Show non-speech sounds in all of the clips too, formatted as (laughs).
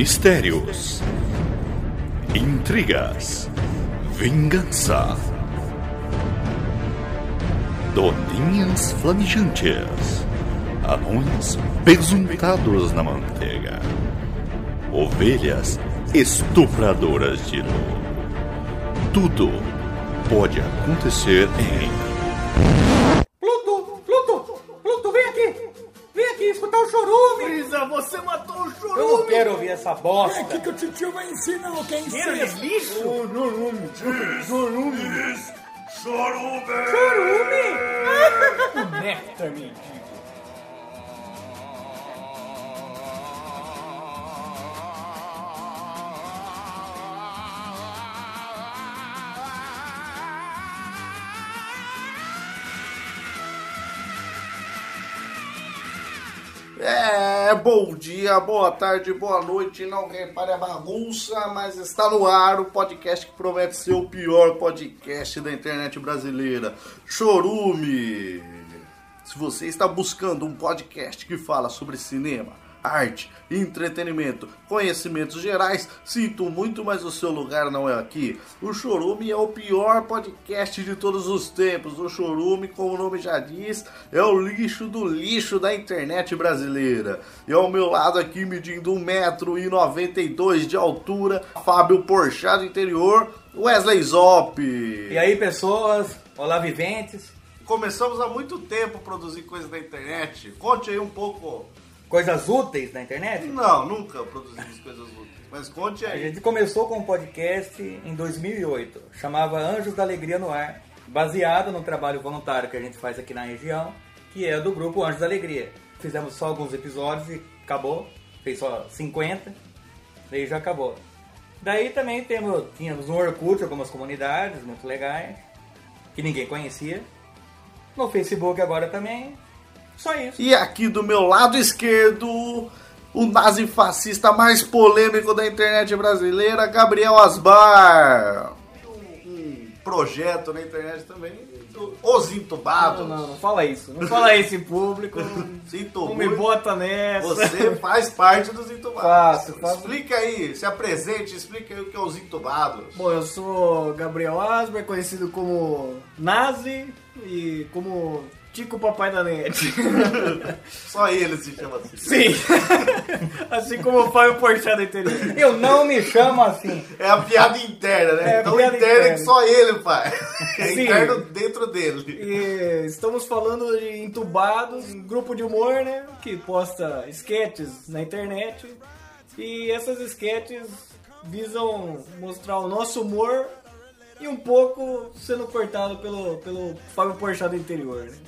Mistérios, intrigas, vingança, doninhas flamijantes, anões pesuntados na manteiga, ovelhas estupradoras de luz. Tudo pode acontecer em quero ouvir essa bosta! O que, que o titio vai ensinar? Quem ensina? Eles lixo! Chorume, chorume. (laughs) O néctar mendigo! É, bom dia, boa tarde, boa noite. Não repare a bagunça, mas está no ar o podcast que promete ser o pior podcast da internet brasileira. Chorume! Se você está buscando um podcast que fala sobre cinema, arte, entretenimento, conhecimentos gerais, sinto muito, mas o seu lugar não é aqui. O Chorume é o pior podcast de todos os tempos. O Chorume, como o nome já diz, é o lixo do lixo da internet brasileira. E ao meu lado aqui, medindo 1,92m de altura, Fábio Porchat do interior, Wesley Zop. E aí, pessoas, olá, viventes, Começamos há muito tempo a produzir coisas na internet. Conte aí um pouco. Coisas úteis na internet? Não, nunca produzimos coisas úteis. Mas conte A aí. gente começou com um podcast em 2008, chamava Anjos da Alegria no Ar, baseado no trabalho voluntário que a gente faz aqui na região, que é do grupo Anjos da Alegria. Fizemos só alguns episódios e acabou, fez só 50, daí já acabou. Daí também temos, tínhamos no Orkut algumas comunidades muito legais, que ninguém conhecia. No Facebook agora também, só isso. E aqui do meu lado esquerdo, o nazi fascista mais polêmico da internet brasileira, Gabriel Asbar. Um, um projeto na internet também, Os Entubados. Não, não, não fala isso. Não fala isso em público. (laughs) Não me bota nessa. Você faz parte dos entubados. Faço, faço. Explica aí, se apresente, explica aí o que é os entubados. Bom, eu sou Gabriel Asber, conhecido como Nazi e como Tico Papai da Net. (laughs) Só ele se chama assim. Sim. (laughs) assim como o Fábio Porchat da interior. Eu não me chamo assim. É a piada interna, né? É, Tão interna interna. que só ele faz. É Sim. interno dentro dele. E estamos falando de Entubados, um grupo de humor, né? Que posta sketches na internet. E essas sketches visam mostrar o nosso humor e um pouco sendo cortado pelo, pelo Fábio Porchat do interior, né?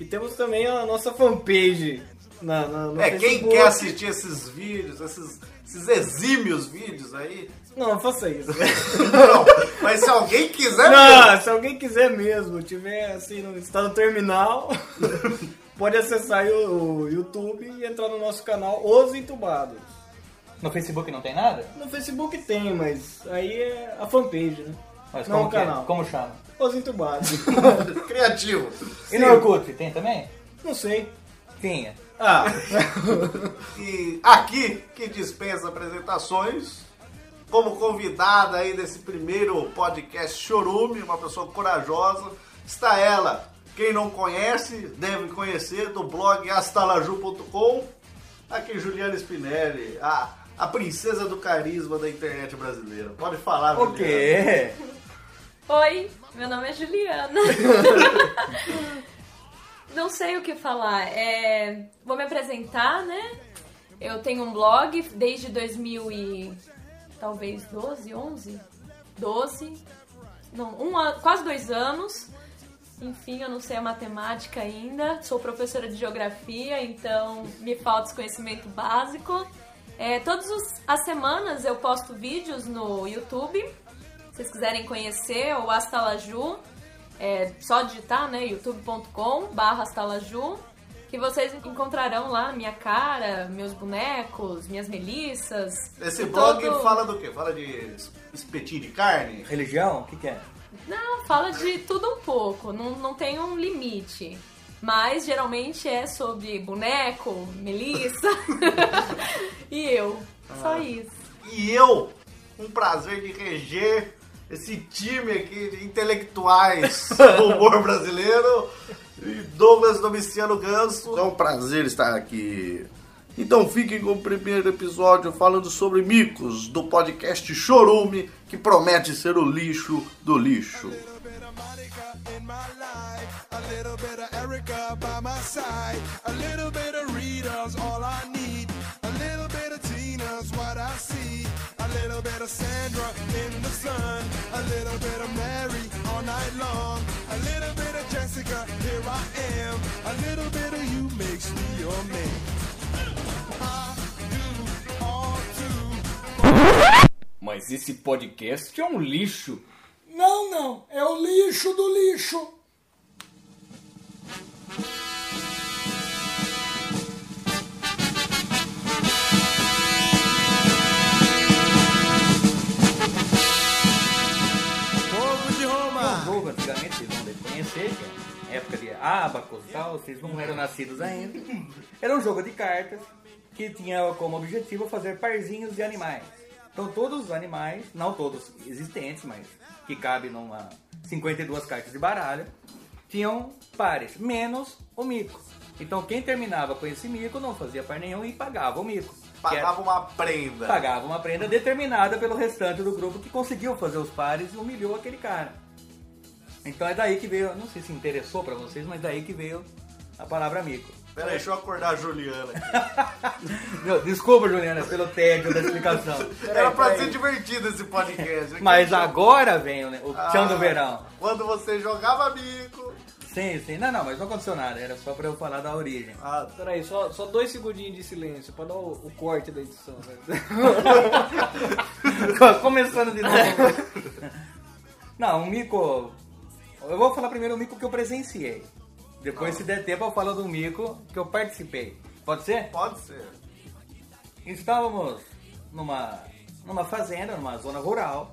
E temos também a nossa fanpage na, na, no É, quem Facebook. quer assistir esses vídeos, esses, esses exímios vídeos aí. Não, faça isso. (laughs) Não, mas se alguém quiser Não, mesmo, se alguém quiser mesmo, tiver assim, no estado terminal, (laughs) pode acessar o, o YouTube e entrar no nosso canal Os Entubados. No Facebook não tem nada? No Facebook tem, mas aí é a fanpage, né? Mas Não, como o que é? canal. Como chama? Os Entubados. (laughs) criativo. E no Orkut, tem também? Não sei. Tinha. Ah, (laughs) E aqui, que dispensa apresentações, como convidada aí desse primeiro podcast Chorume, uma pessoa corajosa, está ela. Quem não conhece, deve conhecer, do blog astalaju.com. Aqui Juliana Spinelli, a, a princesa do carisma da internet brasileira. Pode falar, O Juliana. Oi, meu nome é Juliana. (laughs) Não sei o que falar. É, Vou me apresentar, né? Eu tenho um blog desde 2000 e talvez 12, 11, 12, não, um quase dois anos. Enfim, eu não sei a matemática ainda. Sou professora de geografia, então me falta esse conhecimento básico. É, todas as semanas eu posto vídeos no YouTube. Se vocês quiserem conhecer, o Astalaju, é só digitar, né? youtube.com barra Astalaju, que vocês encontrarão lá minha cara, meus bonecos, minhas melissas. Esse blog todo- fala do quê? Fala de espetinho de carne? Religião? O que, que é? Não, fala de tudo um pouco, não, não tem um limite. Mas geralmente é sobre boneco, Melissa (laughs) e eu. Só isso. e eu, um prazer de reger esse time aqui de intelectuais (laughs) do humor brasileiro, e Douglas Domiciano Ganso. É um prazer estar aqui. Então fiquem com o primeiro episódio falando sobre micos do podcast Chorume, que promete ser o lixo do lixo. in my life. A little bit of Erica by my side. A little bit of Rita's all I need. Little bit of Sandra in the sun. A little bit of Mary all night long. A little bit of Jessica, here I am. A little bit of you makes me your man. I do all too. Mas esse podcast é um lixo. Não, não, é o lixo do lixo. Época de abacos e tal, vocês não eram nascidos ainda. Era um jogo de cartas que tinha como objetivo fazer parzinhos de animais. Então todos os animais, não todos existentes, mas que cabem numa 52 cartas de baralho, tinham pares, menos o mico. Então quem terminava com esse mico não fazia par nenhum e pagava o mico. que era- Pagava uma prenda. pagava uma prenda determinada pelo restante do grupo que conseguiu fazer os pares e humilhou aquele cara. Então é daí que veio, não sei se interessou pra vocês, mas daí que veio a palavra mico. Pera aí, deixa eu acordar a Juliana. aqui. (laughs) Meu, desculpa, Juliana, pelo tédio da explicação. Era pra ser divertido esse podcast. Mas agora vem o, o Ah, chão do verão. Quando você jogava bico. Sim, sim. Não, não, mas não aconteceu nada. Era só pra eu falar da origem. Ah, Peraí, só, só dois segundinhos de silêncio pra dar o, o corte da edição. né? (laughs) Começando de novo. Não, um mico. Eu vou falar primeiro o mico que eu presenciei. Depois, se der tempo, eu falo do mico que eu participei. Pode ser? pode ser. Estávamos numa, numa fazenda, numa zona rural.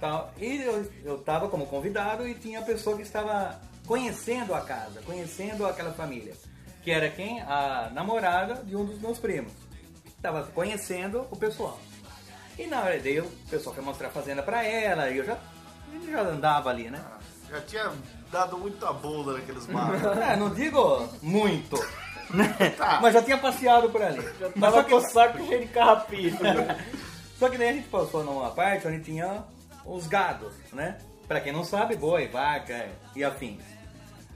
Tal, e eu, eu estava como convidado e tinha a pessoa que estava conhecendo a casa, conhecendo aquela família. Que era quem? A namorada de um dos meus primos. Estava conhecendo o pessoal. E na hora daí o pessoal foi mostrar a fazenda pra ela e eu já, eu já andava ali, né? Já tinha dado muita bunda naqueles matos. É, não digo muito? Tá. Mas já tinha passeado por ali. Mas Tava que- com o saco cheio de carrapicho. Só que daí a gente passou numa parte onde tinha os gados, né? Pra quem não sabe, boi, vaca e afins.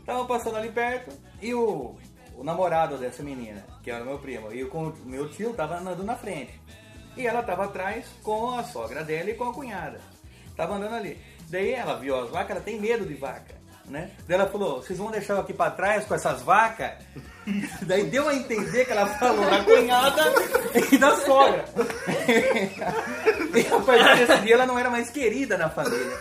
Tava passando ali perto e o, o namorado dessa menina, que era o meu primo, e o meu tio tava andando na frente. E ela tava atrás com a sogra dela e com a cunhada. Tava andando ali. Daí ela viu as vacas, ela tem medo de vaca, né? Daí ela falou, vocês vão deixar eu aqui pra trás com essas vacas? (laughs) Daí deu a entender que ela falou da cunhada e da sogra. (laughs) E a partir desse dia ela não era mais querida na família.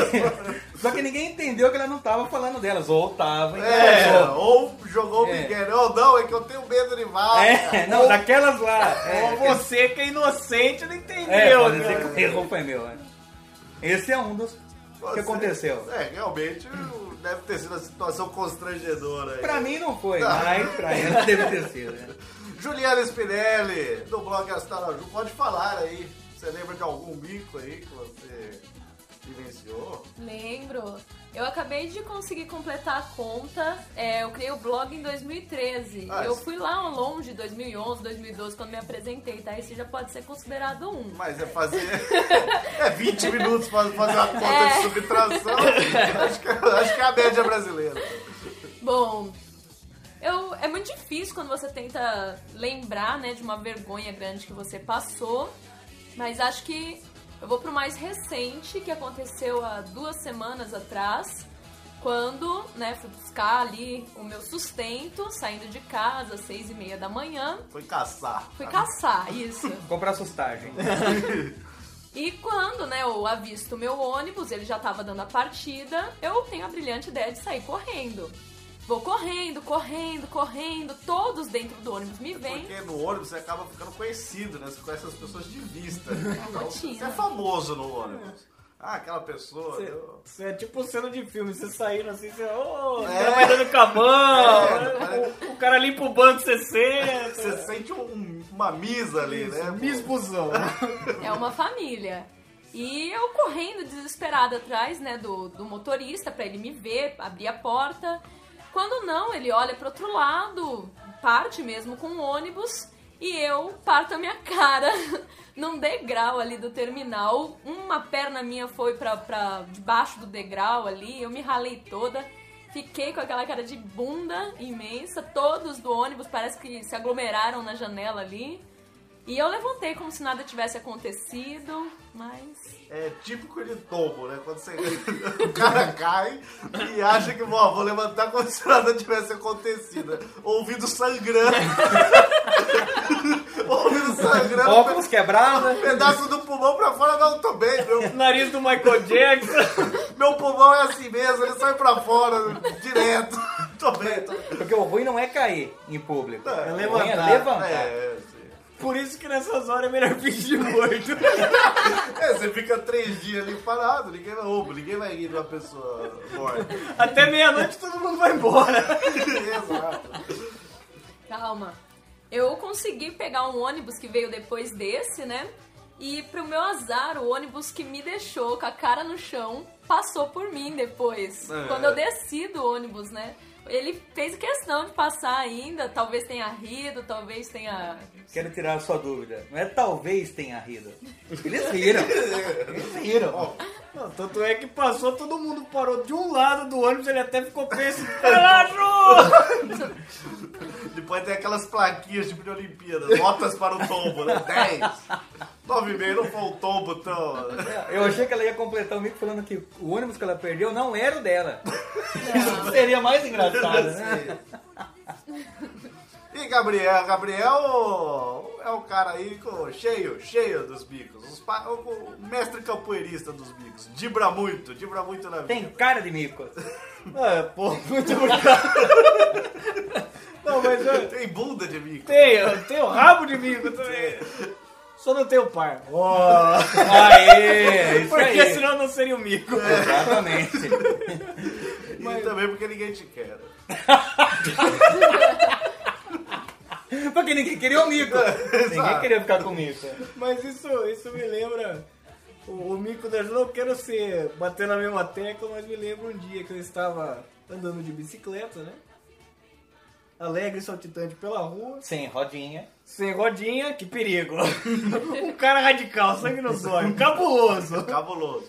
(laughs) Só que ninguém entendeu que ela não tava falando delas, ou tava, É, ou jogou o É. Miguel. Ou não, é que eu tenho medo de vaca. É, não, daquelas lá. Ou É, você que é inocente não é, entendeu, pode cara. dizer que o erro foi meu. né? Esse é um dos que aconteceu. É, realmente deve ter sido uma situação constrangedora. aí. Pra mim não foi, mas pra ela deve ter sido. né? (laughs) Juliana Spinelli, do blog Astaraju, pode falar aí. Você lembra de algum bico aí que você vivenciou? Lembro. Eu acabei de conseguir completar a conta. É, eu criei o blog em 2013. Ah, eu fui lá ao longe, 2011, 2012, quando me apresentei, tá? Esse já pode ser considerado um. Mas é fazer. é 20 minutos pra fazer uma conta É. de subtração. acho, que, acho que é a média brasileira. Bom, eu, é muito difícil quando você tenta lembrar, né, de uma vergonha grande que você passou, mas acho que eu vou pro mais recente, que aconteceu há duas semanas atrás, quando, né, fui buscar ali o meu sustento, saindo de casa às seis e meia da manhã, Foi caçar. fui caçar, isso. (laughs) Comprar sustagem. (laughs) E quando, né, eu avisto o meu ônibus, ele já tava dando a partida, eu tenho a brilhante ideia de sair correndo. Vou correndo, correndo, correndo, todos dentro do ônibus me veem. Porque no ônibus você acaba ficando conhecido, né? Você conhece as pessoas de vista. (laughs) Então, você é famoso no ônibus. Ah, aquela pessoa. eu- é tipo cena de filme, você saindo assim, você. Ô, o É. cara vai dando com a mão, É, o, o cara limpa o banco, você senta. Você sente um- uma misa ali, né? Miss Busão. É uma família. E eu correndo desesperada atrás, né, do, do motorista pra ele me ver, abrir a porta. Quando não, ele olha pro outro lado, parte mesmo com o ônibus e eu parto a minha (laughs) cara num degrau ali do terminal. Uma perna minha foi pra debaixo do degrau ali, eu me ralei toda. Fiquei com aquela cara de bunda imensa, todos do ônibus parece que se aglomeraram na janela ali. E eu levantei como se nada tivesse acontecido, mas. É típico de tombo, né? Quando você... (laughs) o cara cai e acha que, bom, vou levantar como se nada tivesse acontecido. Ouvido sangrando. (laughs) Ouvido sangrando. Óculos quebrado. Pedaço do pulmão pra fora, não, tô bem. Meu, Nariz do Michael Jackson. (laughs) meu pulmão é assim mesmo, ele sai pra fora, direto. Tô bem, tô bem. Porque o ruim não é cair em público. É, o ruim é levantar. levantar. É, sim. Por isso que nessas horas é melhor fingir morto. (laughs) É, você fica três dias ali parado, ninguém vai, opa, ninguém vai de uma pessoa morta. Até meia-noite todo mundo vai embora. (laughs) Exato. Calma. Eu consegui pegar um ônibus que veio depois desse, né? E pro meu azar, o ônibus que me deixou com a cara no chão passou por mim depois. É. Quando eu desci do ônibus, né? Ele fez questão de passar ainda, talvez tenha rido, talvez tenha. Quero tirar a sua dúvida. Não é talvez tenha rido. Eles riram. (laughs) Eles riram. Não, tanto é que passou, todo mundo parou de um lado do ônibus, ele até ficou preso. (laughs) Relaxou! Depois tem aquelas plaquinhas tipo de Olimpíadas, notas para o tombo, né? 10. 9,5 não foi um tombo tão. Eu achei que ela ia completar o mico falando que o ônibus que ela perdeu não era o dela. Isso seria mais engraçado, né? E Gabriel, Gabriel é o cara aí com, cheio, cheio dos bicos. Os pa- o, mestre capoeirista dos bicos. Dibra muito, dibra muito na vida. Tem cara de mico. (laughs) É, pô, muito obrigado. (laughs) Não, mas eu Tem bunda de bico. tenho, eu tenho rabo de bico também. Só não tenho par. Aê, (laughs) isso Porque aí. senão não seria o mico. Exatamente. E também porque ninguém te quer. Porque ninguém queria o mico. Ninguém queria ficar com o mico. Mas isso, isso me lembra. O, o mico da não quero ser bater na mesma tecla, mas me lembra um dia que eu estava andando de bicicleta, né? Alegre e saltitante pela rua, Sim, rodinha. sem rodinha, que perigo. (laughs) um cara radical, sangue nos olhos, cabuloso. Cabuloso.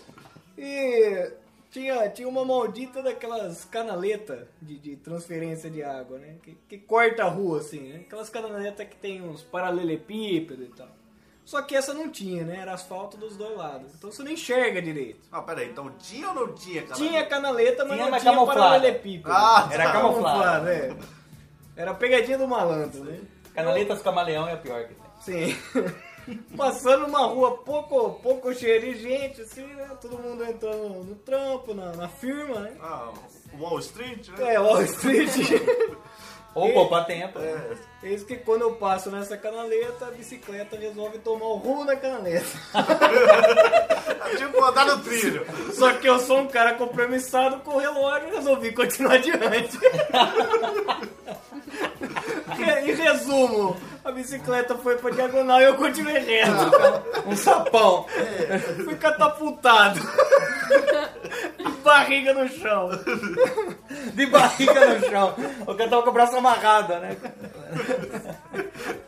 E tinha, tinha uma maldita daquelas canaletas de, de transferência de água, né? Que, que corta a rua, assim, né? Aquelas canaletas que tem uns paralelepípedos e tal. Só que essa não tinha, né? Era asfalto dos dois lados. Então você não enxerga direito. Ah, peraí, então tinha ou não tinha, cara? Tinha canaleta, mas Tinha, não mas tinha camuflada. paralelepípedo. Ah, Era tá. camuflado. é. Era a pegadinha do malandro, né? Canaletas camaleão é a pior que tem. Sim. (laughs) Passando uma rua pouco, pouco cheia de gente, assim, né? Todo mundo entrando no trampo, na, na firma, né? Ah, Wall Street, né? É, Wall Street. (laughs) Ou E- poupar tempo. É. Eis que quando eu passo nessa canaleta, a bicicleta resolve tomar o rumo da canaleta. (laughs) Tipo, andar no trilho. Só que eu sou um cara compromissado com o relógio e resolvi continuar adiante. (laughs) em resumo, a bicicleta foi pra diagonal e eu continuei reto. Um sapão. Fui catapultado. Barriga no chão. De barriga no chão. O cara tava com o braço amarrado, né?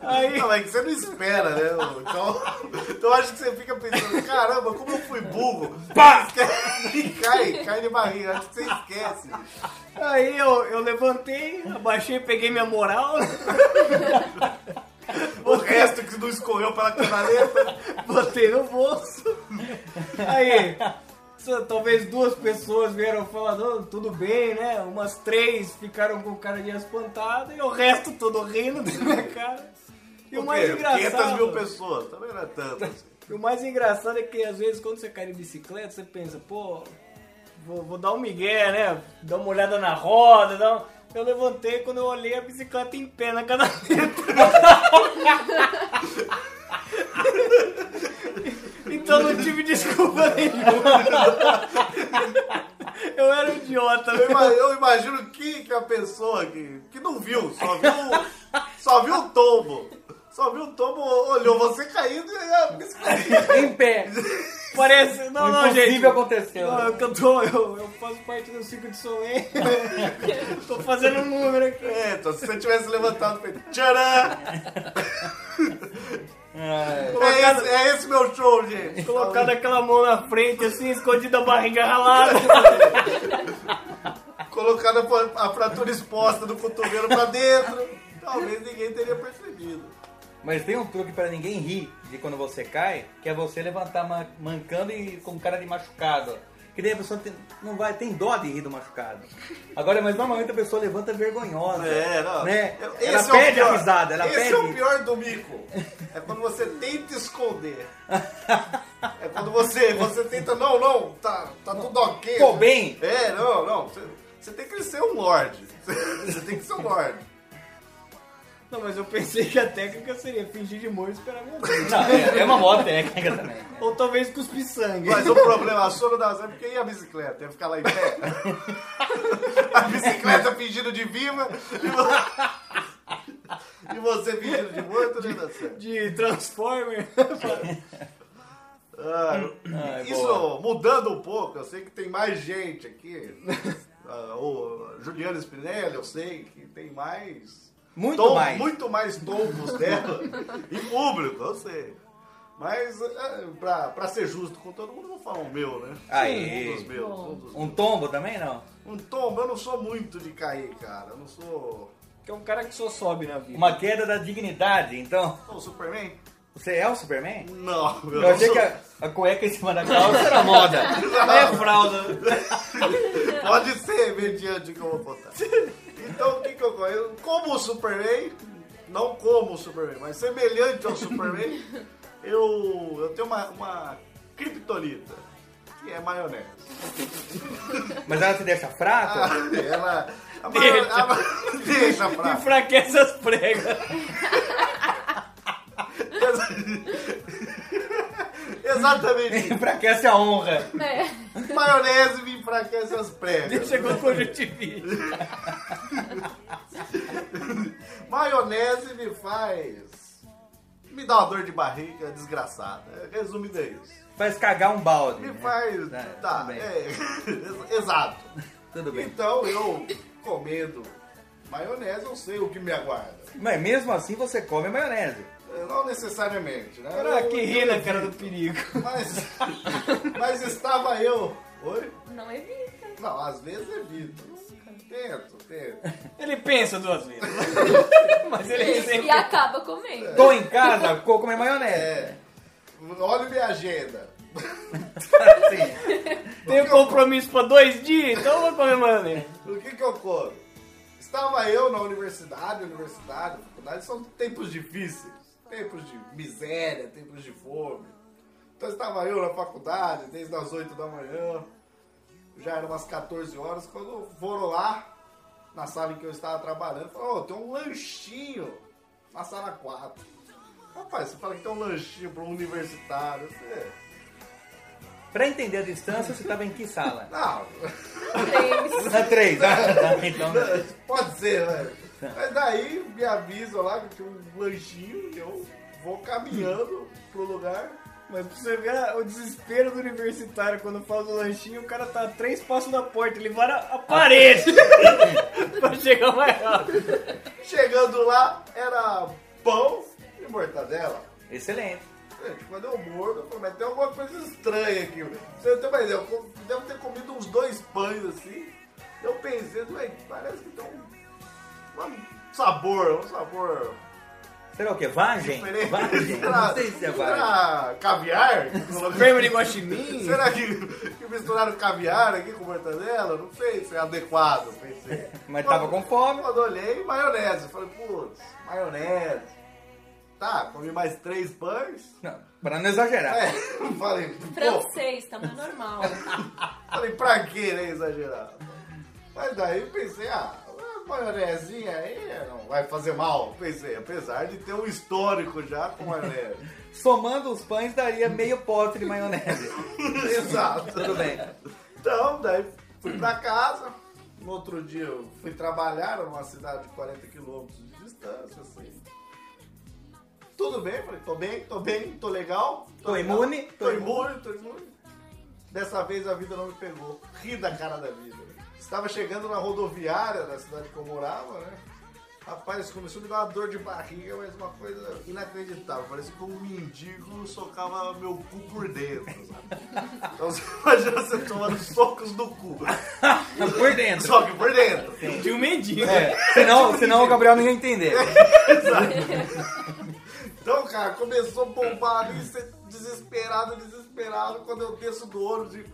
Aí, Não, é que você não espera, né? Então, então acho que você fica pensando, caramba, como eu fui burro. Pá! E cai, cai de barriga, acho que você esquece. aí eu, eu levantei, abaixei, peguei minha moral, O resto que não escorreu pela canaleta. botei no bolso. Aí, só- talvez duas pessoas vieram falar, não, tudo bem, né? Umas três ficaram com cara de espantado e o resto todo rindo da minha cara. E o Por mais quê? 500 mil engraçado, pessoas, também não é tanto. assim. e o mais engraçado é que às vezes quando você cai de bicicleta, você pensa, pô, vou, vou dar um migué, né? Dar uma olhada na roda, dar um... Eu levantei quando eu olhei a bicicleta em pé na canaleta. Então não tive desculpa nenhuma. Eu era um idiota. Eu ima- eu imagino que, que a pessoa que, que não viu, só viu, só viu o tombo. Só viu o tombo, olhou você caindo e a bicicleta. Em pé. Parece. Não, o não, gente. impossível aconteceu. Não, é que eu, tô, eu, eu faço parte do ciclo de Solen. (laughs) tô fazendo um número aqui. É, então se você tivesse levantado, feito tcharam! É. É esse, é esse meu show, gente. Colocado aquela mão na frente, assim, escondida a barriga ralada. (laughs) Colocando a, a fratura exposta do cotovelo pra dentro. Talvez ninguém teria percebido. Mas tem um truque para ninguém rir de quando você cai, que é você levantar ma- mancando e com cara de machucado. Que daí a pessoa tem, não vai, tem dó de rir do machucado. Agora, mas normalmente a pessoa levanta vergonhosa. É, não. Né? Eu- Ela esse é pede a risada, ela Esse pede. é o pior do mico. É quando você tenta esconder. É quando você, você tenta, não, não, tá, tá tudo ok. Tô bem. É, não, não. Você, você tem que ser um lorde. Você tem que ser um lorde. Não, mas eu pensei que a técnica seria fingir de morto e esperar minha vez. Não, é, é uma boa técnica também. Ou talvez cuspir sangue. Mas o problema só não dá certo porque e a bicicleta? Ia ficar lá em pé? A bicicleta fingindo de viva e vo- e você fingindo de morto, dá certo. De Transformer. Ah, Ai, isso boa. mudando um pouco, eu sei que tem mais gente aqui. Ah, o Juliano Spinelli, eu sei que tem mais. Muito tom- mais. Muito mais tombos dela. em público, eu sei. Mas, é, pra, pra ser justo com todo mundo, eu vou falar o meu, né? Aí. Um dos meus. Um, dos Um tombo também não? um tombo, eu não sou muito de cair, cara. Eu não sou. Que é um cara que só sobe na vida. Uma queda da dignidade, então. O Superman? Você é o Superman? Não, eu, Eu não achei sou. que a, a cueca em cima da calça era moda. (laughs) É fralda. (laughs) Pode ser, mediante que eu vou botar. Então, o que, que eu gosto? Eu Como o Superman, não como o Superman, mas semelhante ao Superman, (laughs) eu, eu tenho uma, uma criptonita, que é maionese. Mas ela te deixa fraco? Ah, ela. A maio- a ma- deixa pra. Enfraquece as pregas. (laughs) Exatamente. Enfraquece a honra. É. Maionese me enfraquece as pregas. Chegou com conjuntivite. Maionese me faz. Me dá uma dor de barriga desgraçada. Resumindo é isso. Faz cagar um balde. Me né? faz. É, tá, bem. é. (laughs) Exato. Tudo bem. Então eu comendo maionese, eu sei o que me aguarda. Mas mesmo assim você come maionese. Não necessariamente, né? Cara, Eu- que eu ri na evito. cara do perigo. Mas, (laughs) mas estava eu. Oi? Não evita. Não, às vezes evito. Tento, tento. Ele pensa duas vezes. (laughs) Mas ele E sempre... acaba comendo. Tô em casa, vou comer maionese. É. Olha minha agenda. Assim. Tem um compromisso pra dois dias, então eu vou comer maionese. O que que ocorre? Estava eu na universidade, universidade, faculdade, são tempos difíceis. Tempos de miséria, tempos de fome. Então estava eu na faculdade, desde as 8 da manhã. Já eram umas 14 horas, quando foram lá, na sala em que eu estava trabalhando, falaram, ô, tem um lanchinho na sala 4. Rapaz, você fala que tem um lanchinho para um universitário. Você... Pra entender a distância, você tava em que sala? Não, Três. Na três. Ah, (laughs) então, Pode ser, velho. Mas daí me avisam lá que tinha um lanchinho e eu vou caminhando pro lugar. Mas pra você ver o desespero do universitário quando faz o lanchinho, o cara tá a três passos da porta, ele vara a parede (laughs) pra chegar mais rápido. Chegando lá, era pão e mortadela. excelente. Gente, quando eu mordo, eu falei, mas tem alguma coisa estranha aqui. Você tem uma ideia, eu devo ter comido uns dois pães assim. Eu pensei, "Ué, parece que tem um, um sabor, um sabor Será o quê? Vagem? diferente. Vagem? Será, (laughs) Não sei se é vagem. será caviar? Creme de guaxinim. (laughs) Será que, que misturaram caviar aqui com mortadela? Não sei se é adequado, pensei. Mas tava com fome. Quando olhei, maionese. Falei, putz, maionese. Tá, comi mais três pães. Não, pra não exagerar. É, falei, pô, Francês, tamanho normal. (laughs) falei, pra que, né, exagerar? Mas daí pensei, ah, maionezinha aí não vai fazer mal. Pensei, apesar de ter um histórico já com maionese. (laughs) Somando os pães daria meio pote de maionese. (laughs) Exato. Tudo bem. Então, daí fui pra casa. No outro dia eu fui trabalhar numa cidade de 40 quilômetros de distância, assim. Tudo bem, falei, tô bem, tô bem, tô legal. Tô legal, imune, Tô, tô imune, tô imune. Dessa vez a vida não me pegou. Ri da cara da vida. Estava chegando na rodoviária da cidade que eu morava, né? Rapaz, começou a me dar uma dor de barriga, mas uma coisa inacreditável. Parecia que um mendigo socava meu cu por dentro, sabe? Então (laughs) você imagina você tomando socos no cu. Por dentro. Só que por dentro. De um mendigo. É, senão, senão o Gabriel não ia entender. (laughs) Então, cara, começou a bombar ali, você desesperado, desesperado, quando eu desço do ônibus. E,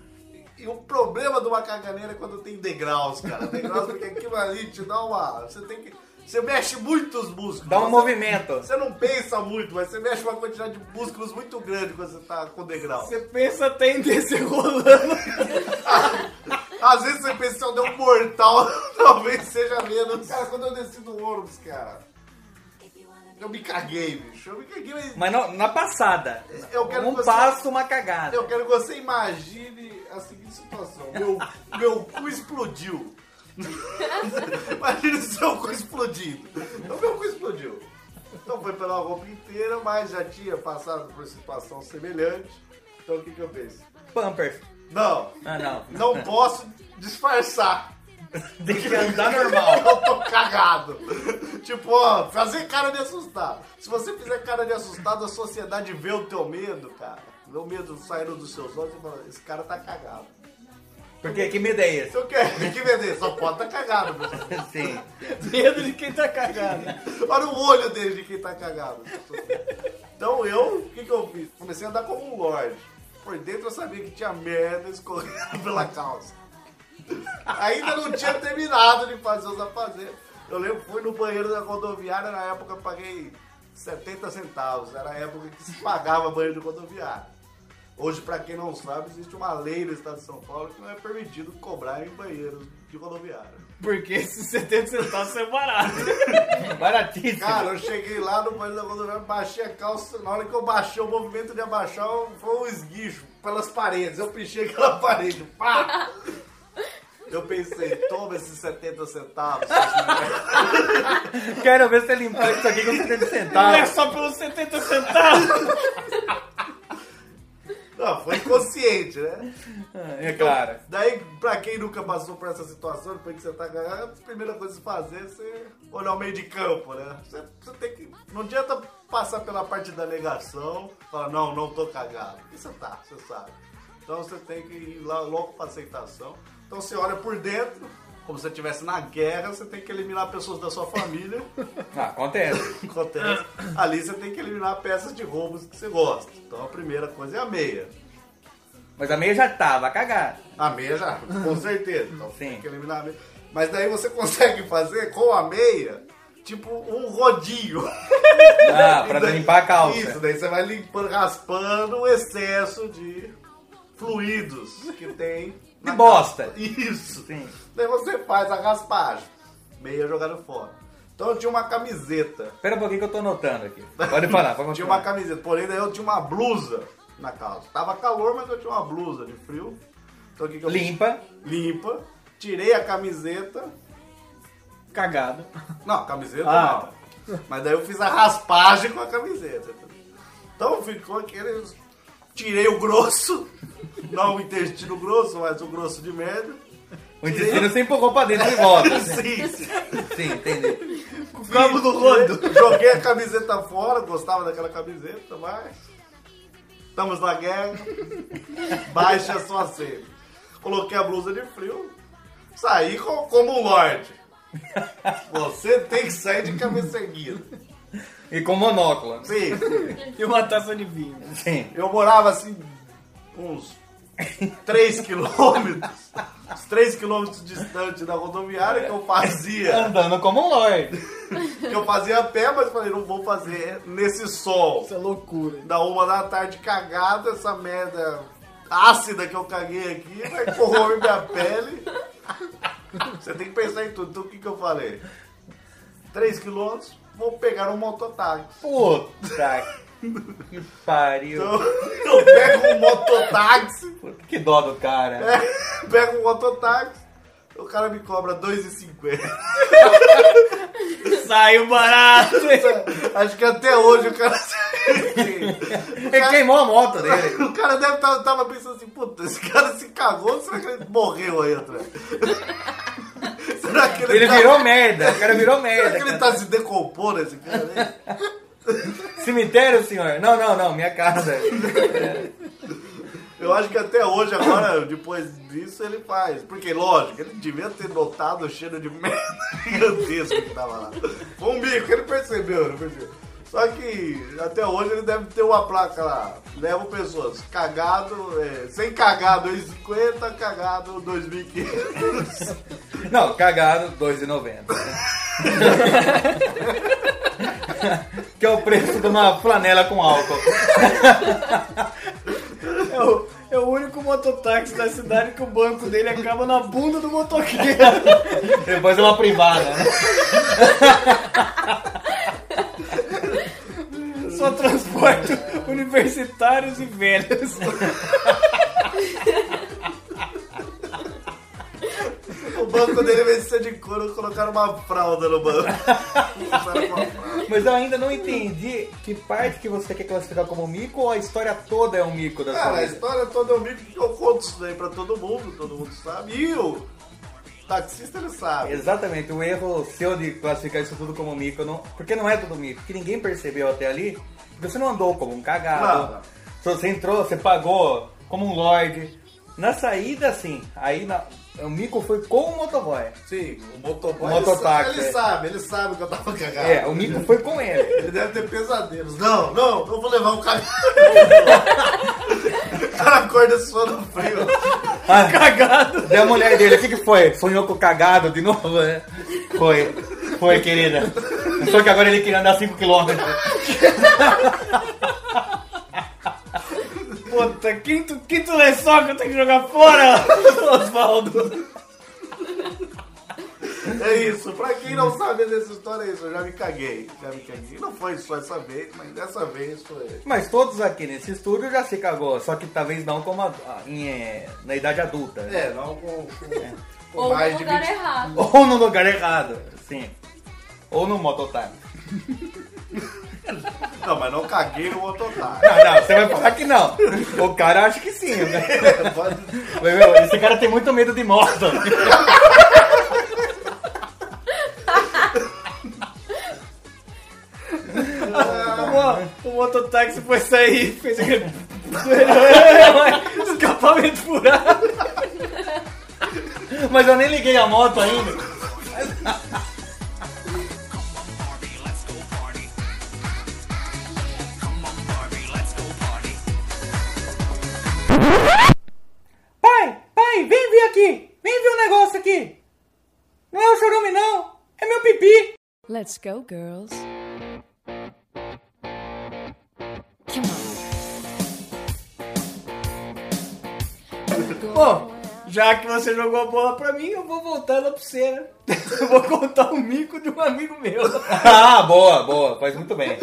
e o problema de uma caganeira é quando tem degraus, cara. Degraus porque aquilo ali te dá uma. Você tem que. Você mexe muitos músculos. Dá um Você- movimento. Você não pensa muito, mas você mexe uma quantidade de músculos muito grande quando você tá com degrau. Você pensa até em descer rolando. (laughs) Às vezes você pensa, se eu der um mortal, (laughs) talvez seja menos. Cara, quando eu desci do ônibus, cara, eu me caguei, bicho. Eu me caguei, mas Mas não- na passada. Eu quero um que você- passo, uma cagada. eu quero que você imagine a seguinte situação. Meu, meu cu explodiu. (laughs) Imagina o seu cu explodindo. O meu cu explodiu. Então foi pela roupa inteira, mas já tinha passado por situação semelhante. Então o que, que eu fiz? Pampers. Não, Ah, não. não posso disfarçar. (laughs) Tem que andar normal. (laughs) Eu tô cagado. Tipo, ó, fazer cara de assustado. Se você fizer cara de assustado, a sociedade vê o teu medo, cara. O medo saindo dos seus olhos e fala, esse cara tá cagado. Porque que medo é esse? Se eu quero (laughs) que vender, só pode tá cagado. (laughs) Sim. Medo de quem tá cagado. Olha o olho dele de quem tá cagado. Então eu, o que, que eu fiz? Comecei a andar como um lorde. Por dentro eu sabia que tinha merda escorrendo pela calça. Ainda não tinha terminado de fazer os afazeres. Eu lembro fui no banheiro da rodoviária, na época eu paguei 70 centavos. Era a época que se pagava banheiro de rodoviária. Hoje, pra quem não sabe, existe uma lei no estado de São Paulo que não é permitido cobrar em banheiros de rodoviária. Porque esses (laughs) 70 centavos é barato. (laughs) Baratíssimo. Cara, eu cheguei lá no banheiro da rodoviária, baixei a calça. Na hora que eu baixei, o movimento de abaixar foi um esguicho pelas paredes. Eu pichei aquela (laughs) parede. Pá! Eu pensei, toma esses 70 centavos. Quero ver você limpar isso aqui com 70 Não é centavos. só pelos 70 centavos. Não, foi inconsciente, né? É claro. Daí, pra quem nunca passou por essa situação, depois que você tá cagado, a primeira coisa a fazer é você olhar o meio de campo, né? Você, você tem que. Não adianta passar pela parte da negação, falar, não, não tô cagado. Porque você tá, você sabe. Então você tem que ir lá logo pra aceitação. Então você olha por dentro, como se você estivesse na guerra, você tem que eliminar pessoas da sua família. (laughs) Ah, acontece. Acontece. Ali você tem que eliminar peças de roubos que você gosta. Então a primeira coisa é a meia. Mas a meia já tava cagada. A meia já, com certeza. Então Sim. tem que eliminar a meia. Mas daí você (laughs) consegue fazer com a meia, tipo um rodinho. Ah, pra (laughs) limpar a calça. Isso, daí você vai limpando, raspando o excesso de fluidos que tem. De bosta. Isso. Sim. Daí você faz a raspagem. Meia jogada fora. Então eu tinha uma camiseta. Espera um pouquinho que eu tô anotando aqui. Pode falar, pode Tinha uma camiseta, porém daí eu tinha uma blusa na calça. Tava calor, mas eu tinha uma blusa de frio. Então o que, que eu fiz? Limpa. limpa, tirei a camiseta. Cagado. Não, a camiseta Ah, não. Mas daí eu fiz a raspagem com a camiseta. Então ficou aquele. Tirei o grosso, (laughs) não o intestino grosso, mas o grosso de merda. O intestino você empurrou pra dentro e volta. Sim, sim. Sim, entendi. Cabo do rodo. Joguei a camiseta fora, gostava daquela camiseta, mas. Estamos na guerra. Baixa a sua sede. Coloquei a blusa de frio, saí co- como um lorde. Você tem que sair de cabeça erguida. E com monóculo. Sim, sim. (laughs) E uma taça de vinho. Sim. Eu morava assim, uns 3 quilômetros. Uns 3 quilômetros distante da rodoviária que eu fazia. Andando como um lord. Que eu fazia a pé, mas falei, não vou fazer nesse sol. Essa loucura. Da uma da tarde cagada, essa merda ácida que eu caguei aqui vai corroer minha pele. Você tem que pensar em tudo. Então o que, que eu falei? 3 quilômetros, vou pegar um mototáxi. Puta (laughs) que pariu. Então, eu pego um mototáxi, Que dó do cara. pego um mototáxi, o cara me cobra 2,50. Saiu barato. Acho que até hoje o cara. Ele queimou a moto dele. O cara deve estar tava pensando assim, puta, esse cara se cagou, será que ele morreu aí atrás? Será que ele, Ele tá, virou merda. O cara virou Será merda. que ele cara. tá se decompondo, esse cara aí? Cemitério, senhor? Não, não, não. Minha casa. Eu acho que até hoje, agora, depois disso, ele faz. Porque, lógico, ele devia ter notado o cheiro de merda (laughs) gigantesco que tava lá. Foi um bico, ele percebeu, ele percebeu. Só que até hoje ele deve ter uma placa lá. Levam pessoas cagado, é, sem cagado 2,50, cagado 2.500. Não, cagado, 2,90. (laughs) que é o preço de uma flanela com álcool. É o, é o único mototáxi da cidade que o banco dele acaba na bunda do motoqueiro. Depois é uma privada, né? (laughs) Só transporte (laughs) universitários e velhos. O banco dele, de ser de couro, colocaram uma fralda no banco. Usaram uma fralda. Mas eu ainda não entendi que parte que você quer classificar como mico ou a história toda é um mico da Cara, sua a história toda é um mico que eu conto isso daí pra todo mundo, todo mundo sabe. E o taxista ele sabe. Exatamente, o erro seu de classificar isso tudo como mico, não, porque não é tudo mico, que ninguém percebeu até ali, porque você não andou como um cagado, Não, você entrou, você pagou como um lorde. Na saída, sim, aí na, o mico foi com o motoboy. Sim, o motoboy. O mototáxi, Ele, é. sabe, ele sabe que eu tava cagado. É, o mico foi com ele. (laughs) Ele deve ter pesadelos. Não, não, não vou levar um cagado. (laughs) cara acorda suando frio. (laughs) Ah, cagado! Daí a mulher dele, o que, que foi? Sonhou com cagado de novo, né? Foi, foi, querida. Só que agora ele queria andar 5km. Puta, quinto, quinto lençol que eu tenho que jogar fora, Osvaldo. É isso, pra quem não sabe dessa história é isso, eu já me caguei. Já me caguei. Não foi só essa vez, mas dessa vez foi. Mas todos aqui nesse estúdio já se cagou, só que talvez não como a- a- em, é, na idade adulta. né? É, não com, com, com Ou no mais de lugar 20 errado. Ou no lugar errado, sim. Ou no mototáxi. (laughs) Não, mas não caguei no mototáxi. Não, não, você vai falar que não. O cara acha que sim, né? (laughs) Pode- Mas, meu, esse cara tem muito medo de moto. (laughs) O, o mototáxi foi sair, fez aquele. (laughs) Escapamento furado. Mas eu nem liguei a moto ainda. Pai, pai, vem ver aqui. Vem ver um negócio aqui. Não é o chorume, não. É meu pipi. Let's go, girls. Bom, já que você jogou a bola pra mim, eu vou voltar ela pra você, né? (laughs) Eu vou contar um mico de um amigo meu. (laughs) Ah, boa, boa. Faz muito bem.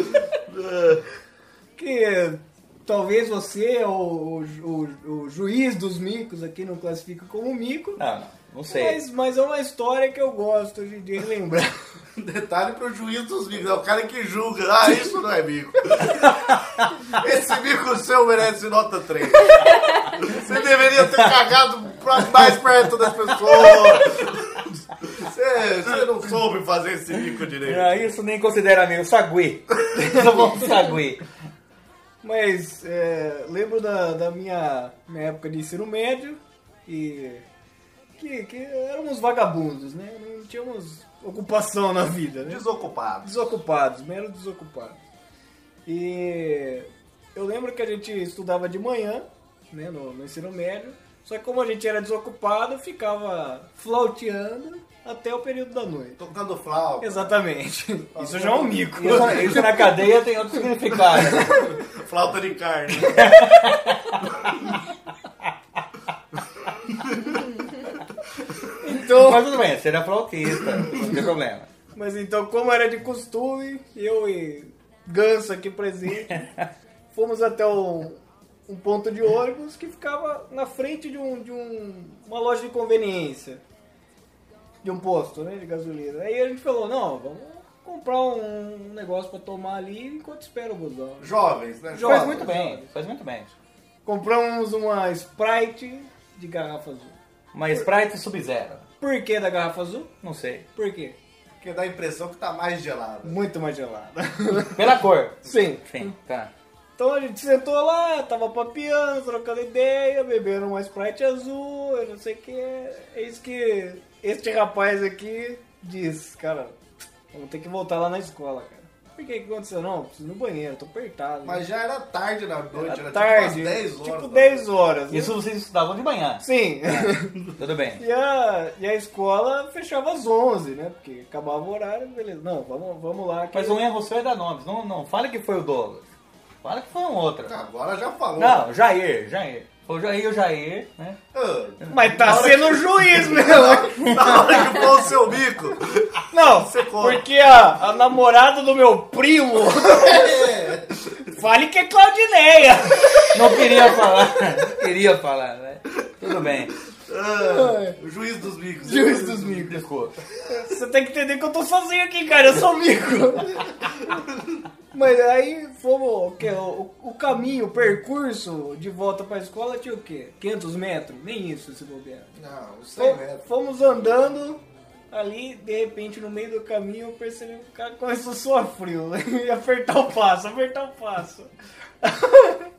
Que talvez você ou o, o- o juiz dos micos aqui não classifica como mico. Não, não, não sei. Mas, mas é uma história que eu gosto de, de lembrar. (laughs) Detalhe pro juiz dos micos, é o cara que julga. Ah, isso não é mico. (laughs) Esse mico seu merece nota 3. Você deveria ter cagado pra- mais perto das pessoas. Você, você não soube fazer esse mico direito. Ah, isso nem considera meu. Sagui. Sagui. Mas é, lembro da, da minha, minha época de ensino médio e que, que éramos vagabundos, né? Não tínhamos ocupação na vida, né? Desocupado. Desocupados, meros desocupados. E eu lembro que a gente estudava de manhã, né, no, no ensino médio, só que como a gente era desocupado, ficava flauteando até o período da noite. Tocando flauta. Exatamente. Isso já é um mico. Isso, isso na cadeia tem outro significado. (laughs) Flauta de carne. (laughs) então, Mas tudo bem, você era flautista, não tem problema. mas então, como era de costume, eu e Ganso aqui presente, (laughs) fomos até um, um ponto de ônibus que ficava na frente de, um, de um- uma loja de conveniência. De um posto, né, de gasolina. Aí a gente falou, não, vamos comprar um negócio pra tomar ali enquanto espera o busão. Jovens, né? Faz Jovens, muito bem, jovens. faz muito bem. Compramos uma Sprite de garrafa azul. Uma Sprite Sub-Zero. Por que da garrafa azul? Não sei. Por quê? Porque dá a impressão que tá mais gelado. Muito mais gelada. (laughs) Pela cor. Sim. Sim, tá. Então a gente sentou lá, tava papiando, trocando ideia, bebendo uma Sprite azul, eu não sei o que. É isso que este rapaz aqui diz, cara, vamos ter que voltar lá na escola, cara. Por que que aconteceu? Não, preciso ir no banheiro, tô apertado. Mas já era tarde na noite, era era, tarde, tipo umas 10 horas. tipo da 10 horas. né? Isso vocês estudavam de manhã. Sim. Tudo bem. E a, e a escola fechava às 11, né? Porque acabava o horário, beleza. Não, vamos, vamos lá. que- Mas um erro seu é dar nomes. Não, não fale que foi o Douglas. Fala que foi um outro. Agora já falou. Não, Jair, Jair. Foi o Jair o Jair, né? Ah, Mas tá sendo juiz, meu! (laughs) Na hora que for o seu bico. Não, porque a, a namorada do meu primo. (laughs) Fale que é Claudineia! Não queria falar. Não (laughs) queria falar, né? Tudo bem. Ah, o juiz dos bicos. Juiz dos micos. Você tem que entender que eu tô sozinho aqui, cara, eu sou mico. (laughs) Mas aí fomos, o, quê? o, o caminho, o percurso de volta pra escola tinha o quê? 500 metros? Nem isso, se bobear. Não, os 100 Fom- metros. Fomos andando ali, de repente, no meio do caminho, eu percebi que o cara começou a suar frio. né? (laughs) E apertar o passo, apertar o passo. (laughs)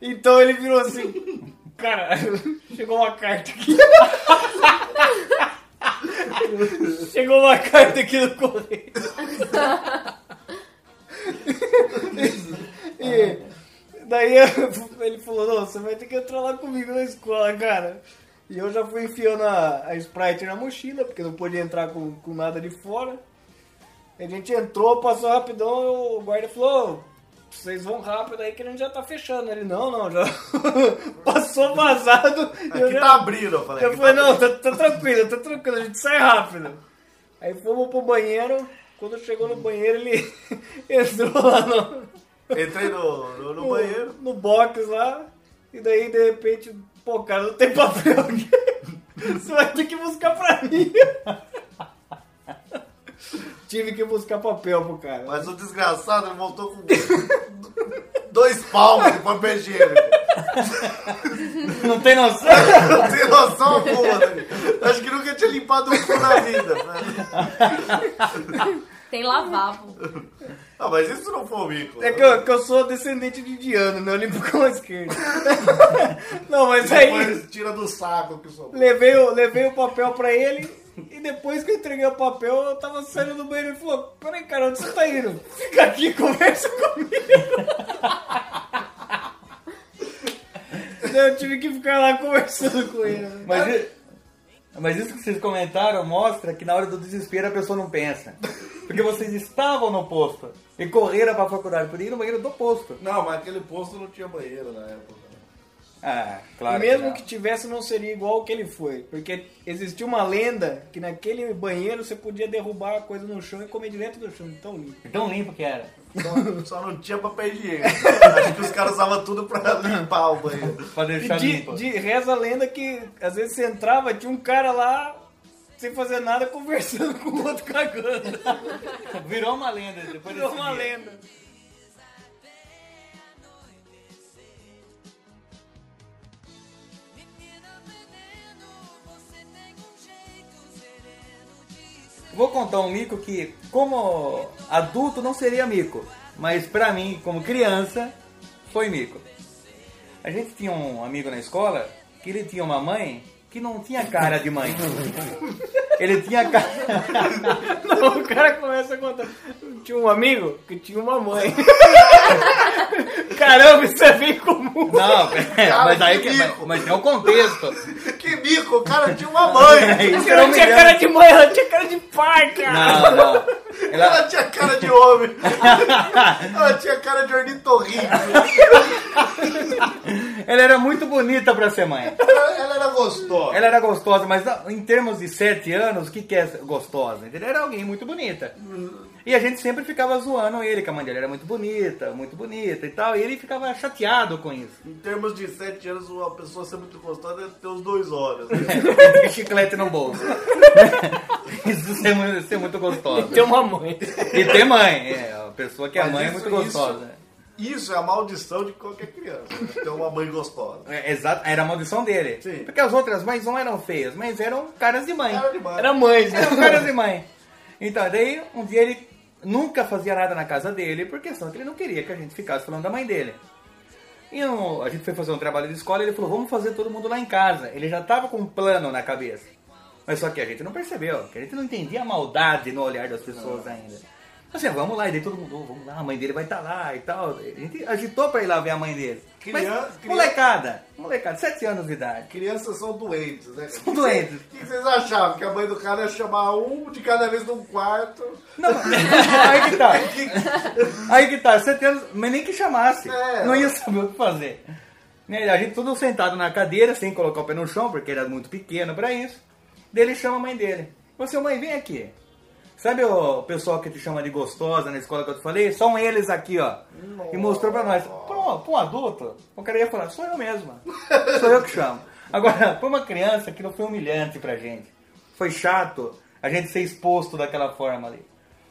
então ele virou assim, cara, (laughs) chegou uma carta aqui. (laughs) chegou uma carta aqui no correio. (laughs) E daí ele falou, não, você vai ter que entrar lá comigo na escola, cara. E eu já fui enfiando a, a Sprite na mochila, porque não podia entrar com, com nada de fora. A gente entrou, passou rapidão, o guarda falou, "Ô, vocês vão rápido aí que a gente já tá fechando. Ele, não, não, já (laughs) passou vazado. eu Aqui já- tá abrindo, eu falei. eu aqui falei, tá não, tá, tá tranquilo, tá tranquilo, a gente sai rápido. Aí fomos pro banheiro, quando chegou no banheiro, ele (laughs) entrou lá no, Entrei no, no, no banheiro. no box lá, e daí de repente, pô, cara, não tem papel aqui. (laughs) Você vai ter que buscar pra mim. Tive que buscar papel pro cara. Mas o desgraçado ele voltou com (laughs) dois palmos de papel higiênico. (laughs) Não tem noção? (laughs) Não tem noção alguma. Né? Acho que nunca tinha limpado um cu na vida. Né? Tem lavabo. Ah, mas isso não foi o mico. É que eu, que eu sou descendente de indiano, né? Eu limpo com a esquerda. Não, mas aí Depois tira do saco que sobrou. levei o, levei o papel pra ele e depois que eu entreguei o papel, eu tava saindo do banheiro e ele falou, peraí, cara, onde você tá indo? Fica aqui, conversa comigo. Daí (laughs) eu tive que ficar lá conversando com ele. Mas, i- mas isso que vocês comentaram mostra que na hora do desespero a pessoa não pensa. Porque vocês estavam no posto e correram pra faculdade. Podia ir no banheiro do posto. Não, mas aquele posto não tinha banheiro na época. Ah, E claro. mesmo não. que tivesse, não seria igual o que ele foi. Porque existia uma lenda que naquele banheiro você podia derrubar a coisa no chão e comer direto do chão. Então limpo. Tão limpo que era. Só, só não tinha papel higiênico. Acho que os caras usavam tudo pra limpar o banheiro. Pra deixar de, limpo. de- reza a lenda que às vezes você entrava, tinha um cara lá sem fazer nada (laughs) conversando com o outro cagando. Virou uma lenda depois Virou desse uma dia. lenda. Vou contar um mico que, como adulto, não seria mico. Mas pra mim, como criança, foi mico. A gente tinha um amigo na escola que ele tinha uma mãe que não tinha cara de mãe. (laughs) Ele tinha cara. (laughs) Não, o cara começa a contar. Tinha um amigo que tinha uma mãe. (laughs) Caramba, isso é bem comum. Não, (laughs) é, mas aí que que, mas, mas tem um contexto. (laughs) Que mico, o cara tinha uma mãe. (laughs) Isso Porque era não tinha cara de mãe, ela tinha cara de pai, cara. Não, não. Ela Ela, tinha cara de homem. Ela tinha cara de ornitorrinco. ela era muito bonita pra ser mãe. Ela, ela era gostosa. Ela era gostosa, mas em termos de sete anos, o que, que é gostosa? Entendeu? Era alguém muito bonita. E a gente sempre ficava zoando ele, que a mãe dele era muito bonita, muito bonita e tal. E ele ficava chateado com isso. Em termos de 7 anos, uma pessoa ser muito gostosa deve ter uns dois horas. né? (laughs) Chiclete no bolso. (laughs) Isso ser muito, ser muito gostosa. Tem uma mãe. E ter mãe. É, a pessoa que é Mas mãe é isso- muito gostosa. Isso é a maldição de qualquer criança. né? Ter uma mãe gostosa. É, exato, era a maldição dele. Sim. Porque as outras mães não eram feias, mas eram caras de mãe. Era. Era mãe, né? Eram caras de mãe. Então, daí, um dia ele nunca fazia nada na casa dele, por questão que ele não queria que a gente ficasse falando da mãe dele. E a gente foi fazer um trabalho de escola e ele falou, vamos fazer todo mundo lá em casa. Ele já tava com um plano na cabeça. Mas só que a gente não percebeu, que a gente não entendia a maldade no olhar das pessoas ainda. Assim, vamos lá, e daí todo mundo, "Oh, vamos lá, a mãe dele vai estar lá e tal. A gente agitou pra ir lá ver a mãe dele. Mas, Criança- criança- molecada, molecada, 7 anos de idade. Crianças são doentes, né? São doentes. O que vocês achavam? Que a mãe do cara ia chamar um de cada vez num quarto? Não, (laughs) aí que tá. Aí que tá, 7 anos, mas nem que chamasse. É. Não ia saber o que fazer. Né, A gente tudo sentado na cadeira, sem colocar o pé no chão, porque era muito pequeno pra isso. Daí ele chama a mãe dele. Você, mãe, vem aqui. Sabe o pessoal que te chama de gostosa na escola que eu te falei? São eles aqui, ó. E mostrou pra nós. Pra um, pra um adulto, o cara ia falar, sou eu mesma. (laughs) Sou eu que chamo. Agora, (laughs) pra uma criança, aquilo foi humilhante pra gente. Foi chato a gente ser exposto daquela forma ali.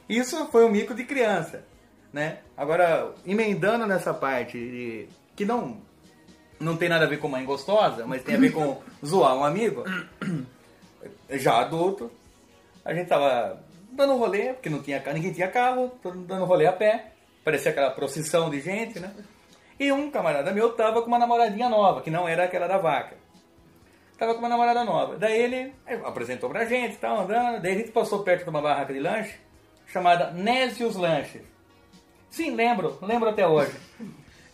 Isso foi um mico de criança, né? Agora, emendando nessa parte de, que não não tem nada a ver com mãe gostosa, mas tem a ver com (laughs) zoar um amigo, já adulto, a gente tava dando rolê, porque não tinha, ninguém tinha carro, dando rolê a pé, parecia aquela procissão de gente, né? E um camarada meu tava com uma namoradinha nova, que não era aquela da vaca. Tava com uma namorada nova. Daí ele apresentou pra gente, tal, andando. Daí a gente passou perto de uma barraca de lanche chamada Nésios Lanches. Sim, lembro, lembro até hoje.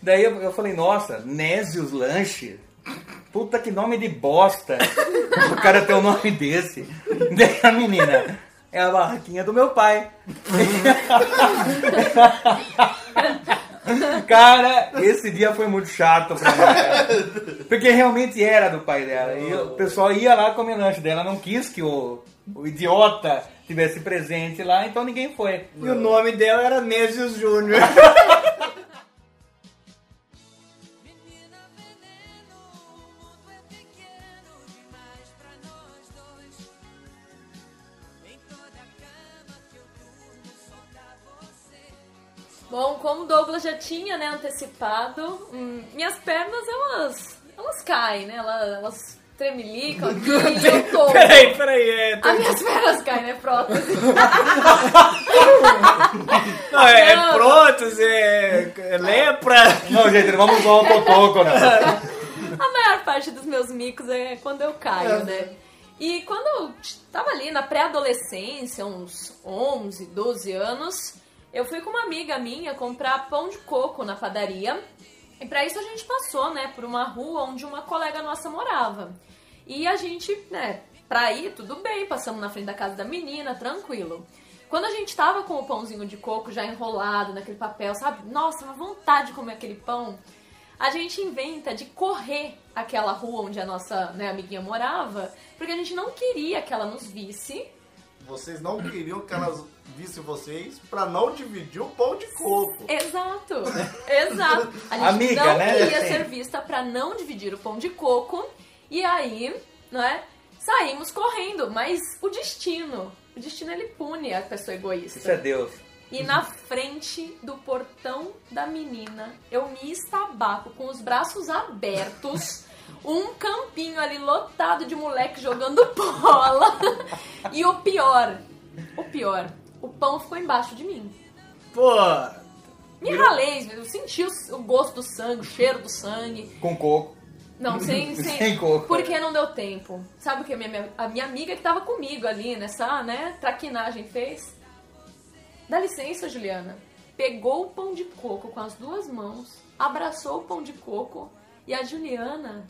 Daí eu, eu falei, nossa, Nésios Lanches? Puta que nome de bosta. o cara tem um nome desse. (laughs) Daí a menina, é a barraquinha do meu pai. (laughs) Cara, esse dia foi muito chato pra mim, cara. Porque realmente era do pai dela. E o pessoal ia lá comer lanche dela, não quis que o, o idiota tivesse presente lá, então ninguém foi. E o nome dela era Nésios Júnior. (laughs) Bom, como o Douglas já tinha né, antecipado, hum, minhas pernas elas, elas caem, né? Elas, elas tremelicam aqui e eu tô. peraí, peraí. É, As minhas pernas caem, né? Prótese. (laughs) não, é, Não. é prótese, é, é lepra. Não, gente, vamos usar o totoco, não. A maior parte dos meus micos é quando eu caio, né? E quando eu tava ali na pré-adolescência, uns 11, 12 anos, eu fui com uma amiga minha comprar pão de coco na padaria. E pra isso a gente passou, né, por uma rua onde uma colega nossa morava. E a gente, né, pra ir, tudo bem, passamos na frente da casa da menina, tranquilo. Quando a gente tava com o pãozinho de coco já enrolado naquele papel, sabe? Nossa, uma vontade de comer aquele pão. A gente inventa de correr aquela rua onde a nossa né, amiguinha morava, porque a gente não queria que ela nos visse. Vocês não queriam que elas vissem vocês pra não dividir o pão de coco. Exato, (laughs) exato. A gente Amiga, não né? queria ser vista pra não dividir o pão de coco. E aí, não é? Saímos correndo, mas o destino, o destino ele pune a pessoa egoísta. Isso é Deus. E na frente do portão da menina, eu me estabaco com os braços abertos, (laughs) um campinho ali lotado de moleque jogando (laughs) bola. E o pior, o pior, o pão ficou embaixo de mim. Pô, Me ralei, eu senti o, gosto do sangue, o cheiro do sangue. Com coco. Não, (laughs) sem, sem, Sem coco. Porque não deu tempo. Sabe o que a minha, a minha amiga que tava comigo ali nessa, né, traquinagem fez? Dá licença, Juliana. Pegou o pão de coco com as duas mãos, abraçou o pão de coco e a Juliana,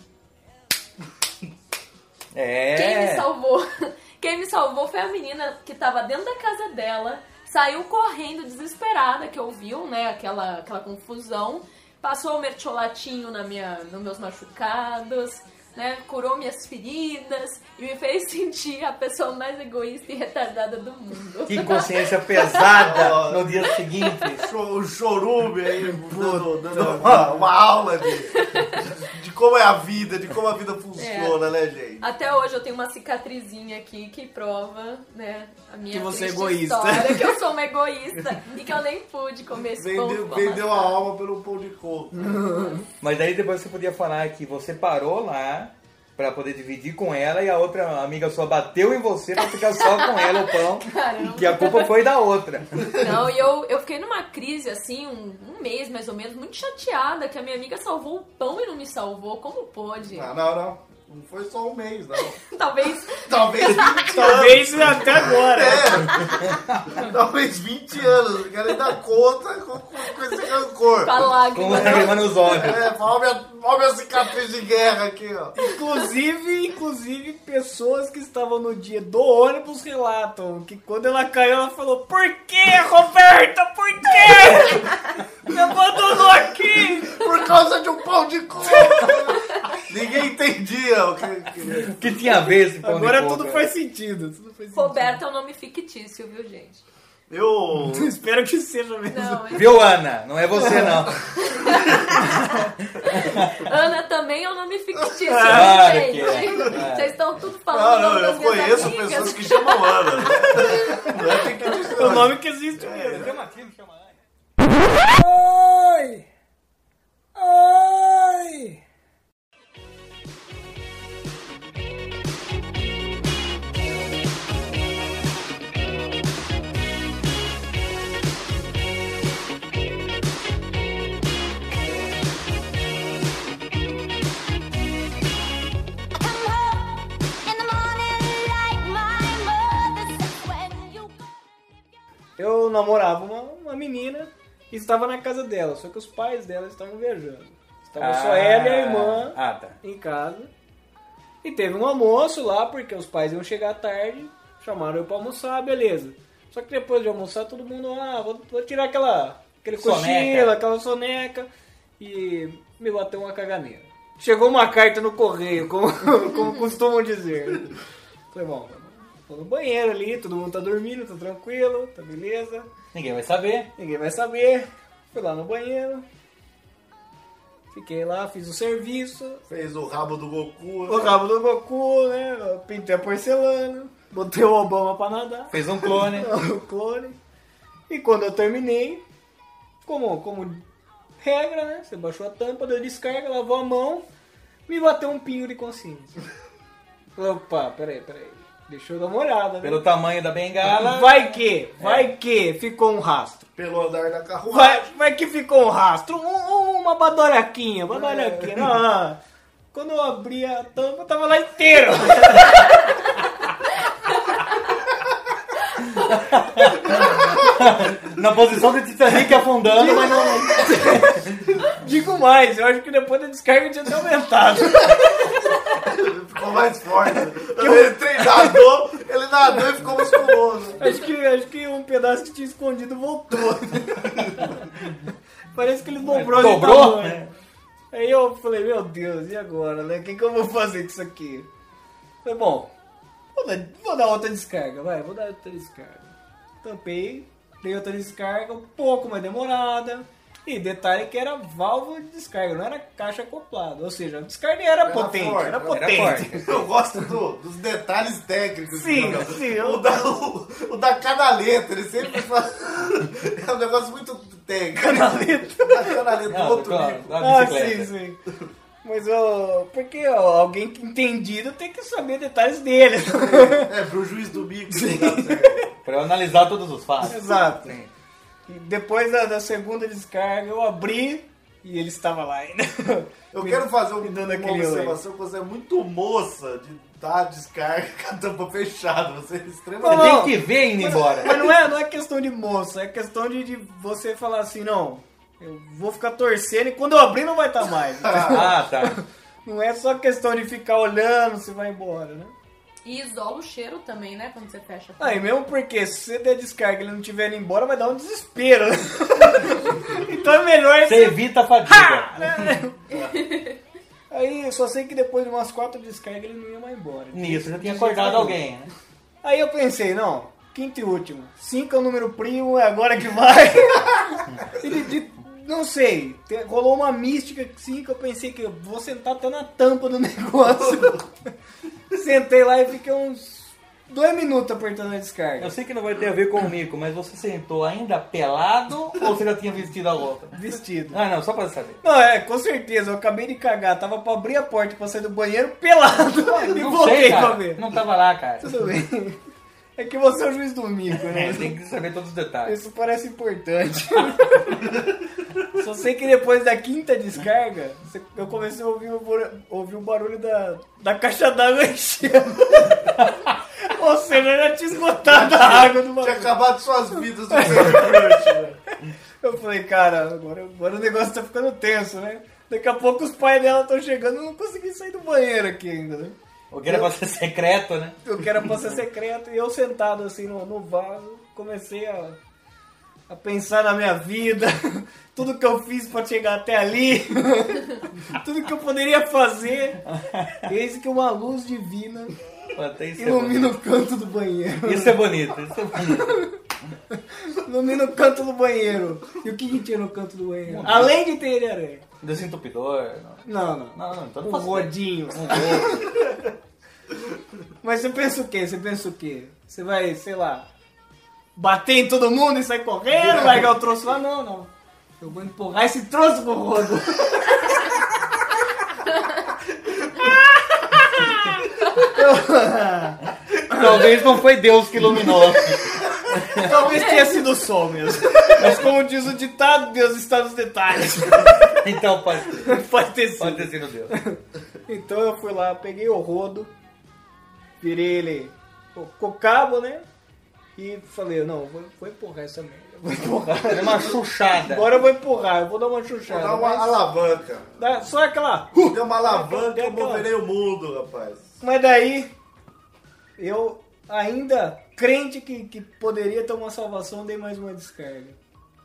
É. quem me salvou? (laughs) Quem me salvou foi a menina que tava dentro da casa dela, saiu correndo desesperada, que ouviu, né, aquela, aquela confusão, passou o mertiolatinho na minha, nos meus machucados, né? Curou minhas feridas e me fez sentir a pessoa mais egoísta e retardada do mundo. Que consciência pesada no dia seguinte. O chorume aí, dando, dando uma, uma aula de, de como é a vida, de como a vida funciona, né, gente? Até hoje eu tenho uma cicatrizinha aqui que prova, né, a minha Que você é egoísta. história, que eu sou uma egoísta e que eu nem pude comer esse pão Vendeu, vendeu a alma pelo pão de coco. Mas daí depois você podia falar que você parou lá pra poder dividir com ela e a outra amiga sua bateu em você pra ficar só com ela o pão. (laughs) Caramba. Que a culpa foi da outra. Não, e eu, eu fiquei numa crise, assim, um, um mês mais ou menos, muito chateada que a minha amiga salvou o pão e não me salvou. Como pôde? Ah, não, não. Não foi só um mês, não. (laughs) Talvez. Talvez (laughs) 20 anos. Talvez até agora. É. (laughs) Talvez 20 anos. Eu quero dar conta com, com, com esse rancor. Com a lágrima. Com lágrima nos olhos. É, olha minha, olha minha cicatriz de guerra aqui, ó. Inclusive, inclusive, pessoas que estavam no dia do ônibus relatam que quando ela caiu, ela falou: Por que, Roberta? Por que? Me abandonou aqui! Por causa de um pão de coco. Ninguém entendia o que que- Que tinha a ver esse pão Agora de coco. tudo faz sentido. Tudo faz sentido. Roberto é um nome fictício, viu, gente? Eu. (laughs) Espero que seja mesmo. Não, mas Viu, Ana? Não é você, não. (laughs) Ana também é um nome fictício, Claro viu, que gente? é. Vocês estão tudo Ah, falando o não, eu conheço amigas. pessoas que chamam Ana. Não é tem que dizer. É o nome que existe mesmo. Chama aqui, não chama Ana. Ai! Ai! Eu namorava uma, uma menina e estava na casa dela, só que os pais dela estavam viajando. Estava só ela e a irmã Ah, tá. em casa. E teve um almoço lá, porque os pais iam chegar tarde, chamaram eu pra almoçar, beleza. Só que depois de almoçar, todo mundo, ah, vou, vou tirar aquela, aquele Soneca. cochilo, aquela soneca, e me bateu uma caganeira. Chegou uma carta no correio, como, (laughs) como costumam dizer. Falei, bom, tô no banheiro ali, todo mundo tá dormindo, tá tranquilo, tá beleza. Ninguém vai saber. Ninguém vai saber. Fui lá no banheiro. Fiquei lá, fiz o serviço. Fez o rabo do Goku. O rabo do Goku, né? Eu Pintei a porcelana. Botei o Obama pra nadar. Fez um clone. o (laughs) clone. E quando eu terminei, como, como regra, né? Você baixou a tampa, deu descarga, lavou a mão, me bateu um pingo de consciência. (laughs) Opa, peraí, peraí. Deixa eu dar uma olhada, né? Pelo tamanho da bengala. Vai que, vai que ficou um rastro. Pelo andar da carruagem. Vai, vai que ficou um rastro. Um- um- uma badoraquinha, badoraquinha. Não, não. Quando eu abri a tampa, tava lá inteiro. (laughs) Na posição do Titanic afundando, mas não. (laughs) Digo mais, eu acho que depois da descarga tinha até aumentado. Ficou mais forte. Ele treinador, ele nadou e ficou musculoso. Acho que, acho que um pedaço que tinha escondido voltou. Parece que ele dobrou de Dobrou? Aí eu falei, meu Deus, e agora, né? O que, que eu vou fazer com isso aqui? Falei, bom, vou dar, vou dar outra descarga, vai, vou dar outra descarga. Tampei, dei outra descarga, um pouco mais demorada. E detalhe que era válvula de descarga, não era caixa acoplada. Ou seja, a descarga era, potente, forte, era era potente. forte. (laughs) Eu gosto do- dos detalhes técnicos. Sim, sim, O da, o, o da canaleta, ele sempre (laughs) fala. (laughs) É um negócio muito técnico. Canaleta. Da canaleta do outro claro, Ah, sim, sim. Mas ó, porque ó, alguém que entendido tem que saber detalhes dele. É, pro juiz do bico. Pra eu analisar todos os fatos. Exato. Sim. E depois da, da segunda descarga eu abri e ele estava lá ainda. Eu Me- quero fazer um- me dando uma observação que você é muito moça de dar descarga com a tampa fechada. Você é Não, extremamente. não. Tem que ver indo embora. Mas não é, não é questão de moça, é questão de, de você falar assim, não, eu vou ficar torcendo e quando eu abrir não vai estar mais. (laughs) Ah, tá. Não é só questão de ficar olhando se vai embora, né? E isola o cheiro também, né? Quando você fecha a Ah, e mesmo porque se você der descarga e ele não tiver indo embora, vai dar um desespero. né? (laughs) então é melhor Você evita a (laughs) fadiga. Aí eu só sei que depois de umas quatro descargas ele não ia mais embora. Nisso, já tinha acordado alguém, né? Aí eu pensei, não, quinto e último. Cinco é o número primo, é agora que vai. E de- de- não sei, rolou uma mística assim que eu pensei que eu vou sentar até na tampa do (laughs) negócio. Sentei lá e fiquei uns dois minutos apertando a descarga. Eu sei que não vai ter a ver com o mico, mas você sentou ainda pelado ou você já tinha vestido a roupa? Vestido. Ah, não, só pra saber. Não, é, com certeza, eu acabei de cagar, tava pra abrir a porta pra sair do banheiro pelado (laughs) e Não voltei sei, pra ver. Não tava lá, cara. Tudo bem. É que você é o juiz do mico, né? É, tem que saber todos os detalhes. Isso parece importante. (laughs) Só sei que depois da quinta descarga, eu comecei a ouvir o, ouvir o barulho da, da caixa d'água enchendo. (laughs) Ou seja, eu já tinha esgotado a água do Tinha bagulho. acabado suas vidas no Crush, velho. Eu falei, cara, agora, agora o negócio tá ficando tenso, né? Daqui a pouco os pais dela estão chegando e eu não consegui sair do banheiro aqui ainda, né? O que era pra ser secreto, né? Eu quero pra ser secreto e eu sentado assim no, no vaso, comecei a, a pensar na minha vida, (laughs) tudo que eu fiz pra chegar até ali, (laughs) tudo que eu poderia fazer. Eis que uma luz divina é ilumina bonito. o canto do banheiro. isso é bonito. Isso é bonito. (laughs) Ilumina o canto do banheiro. E o que, que tinha no canto do banheiro? Além de ter aranha. Desentupidor. Não, Não, não. não, não então não Um rodinho. (laughs) Mas você pensa o quê? Você pensa o quê? Você vai, sei lá, bater em todo mundo e sair correndo, largar o troço lá? Não, não. Eu vou empurrar esse troço pro rodo. (laughs) Talvez não foi Deus que iluminou. (laughs) (laughs) Talvez tenha sido o sol mesmo. Mas como diz o ditado, Deus está nos detalhes. (laughs) Então pode, Pode ter sido. pode ter sido Deus. Então eu fui lá, peguei o rodo, virei ele com o cabo, né? E falei, não, vou, vou empurrar essa merda. Vou empurrar. É uma chuchada. Agora eu vou empurrar, eu vou dar uma Vou chuchada. dar uma mas- alavanca. dá- só aquela. Deu uma alavanca, eu aquela- moverei o mundo, rapaz. Mas daí, eu ainda crente que, que poderia ter uma salvação, dei mais uma descarga.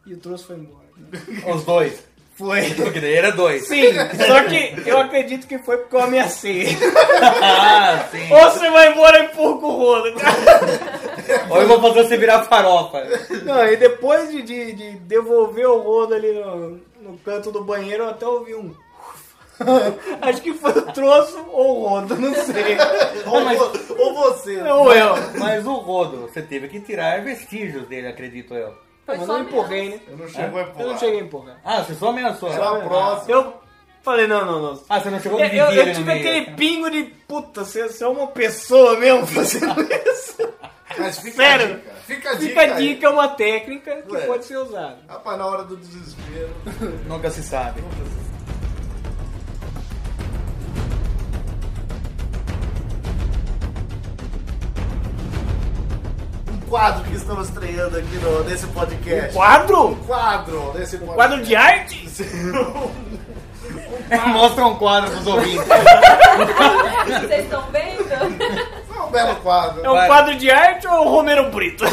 E o troço foi embora. (laughs) Os dois. Foi. Porque daí era dois. Sim, só que eu acredito que foi porque eu ameacei. (laughs) Ah, sim. Ou você vai embora e empurra o rodo. (laughs) Ou eu vou fazer você virar farofa. Não, e depois de, de, de devolver o rodo ali no, no canto do banheiro, eu até ouvi um. (laughs) Acho que foi o troço ou o rodo, não sei. (laughs) Ou, mas- ou você. Ou eu. Mas o rodo, você teve que tirar vestígios dele, acredito eu. Foi Mas só não empurrei, né? Eu não chego a Eu não empurrar. cheguei a empurrar. Ah, você só ameaçou. Só a né? próxima. Eu falei, não, não, não. Ah, você não chegou a Eu, eu tive meio. aquele pingo de puta, você, você é uma pessoa mesmo (laughs) fazendo isso. Mas fica Sério? a dica. Fica a dica. Fica a dica, é uma técnica que Ué. pode ser usada. Rapaz, na hora do desespero. Nunca se sabe. Um quadro que estamos estreando aqui no, nesse podcast. Quadro? Um quadro nesse podcast. Quadro de arte? (laughs) Mostra um quadro pros ouvintes. Vocês estão vendo? É um belo quadro. É um Vai. quadro de arte ou Romero Brito? (laughs)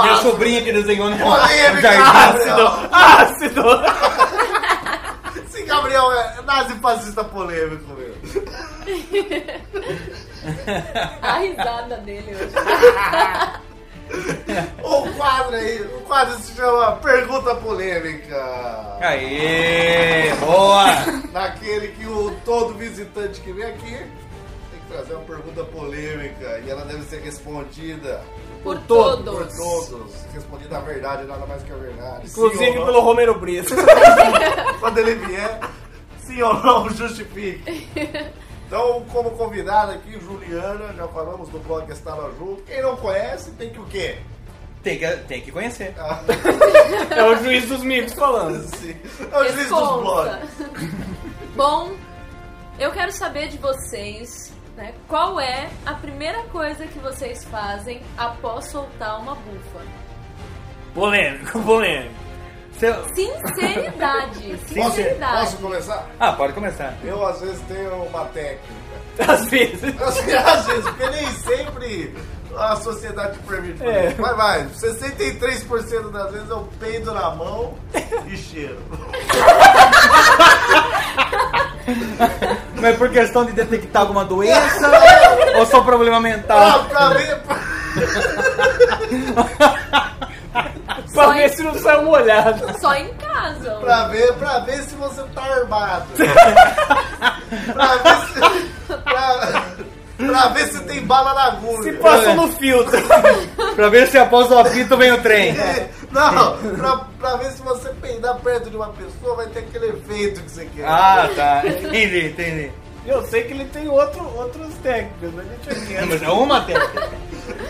Minha sobrinha que desenhou no Polêmica. Ácido! Esse Gabriel é nazi fascista polêmico, meu. (laughs) (laughs) A risada dele hoje. (laughs) O quadro aí, o quadro se chama Pergunta Polêmica. Aê, boa! (laughs) Naquele que o todo visitante que vem aqui tem que trazer uma pergunta polêmica e ela deve ser respondida Por todo, todos. por todos. Respondida a verdade, nada mais que a verdade. Inclusive pelo Romero Brito. Quando ele vier, sim ou não, justifique. Então, como convidada aqui, Juliana, já falamos do blog Estala Junto. Quem não conhece, tem que o quê? Tem que, tem que conhecer. Ah, É o juiz dos mimos falando. (laughs) sim. É o juiz dos blogs. (laughs) Bom, eu quero saber de vocês, né? Qual é a primeira coisa que vocês fazem após soltar uma bufa? Polêmico, polêmico. Seu- Sinceridade, (laughs) Posso, sinceridade. posso começar? Ah, pode começar. Eu, às vezes, tenho uma técnica. Às vezes. (laughs) Às vezes, porque nem sempre a sociedade permite. É. Vai, vai. 63% das vezes eu peido na mão e cheiro. (laughs) Mas por questão de detectar alguma doença ou só problema Ah, mental? pra ver. Pra Só ver em- se não sai uma olhada. Só em casa. Pra ver, pra ver se você tá armado. (laughs) pra ver se. Pra, pra ver se tem bala na agulha. Se passou no filtro. (laughs) Pra ver se após o apito vem o trem. Não, pra, pra ver se você peidar perto de uma pessoa vai ter aquele efeito que você quer. Ah, tá. Entendi, entendi. Eu sei que ele tem outro, outros técnicos, mas deixa Não, quieto. mas é uma técnica.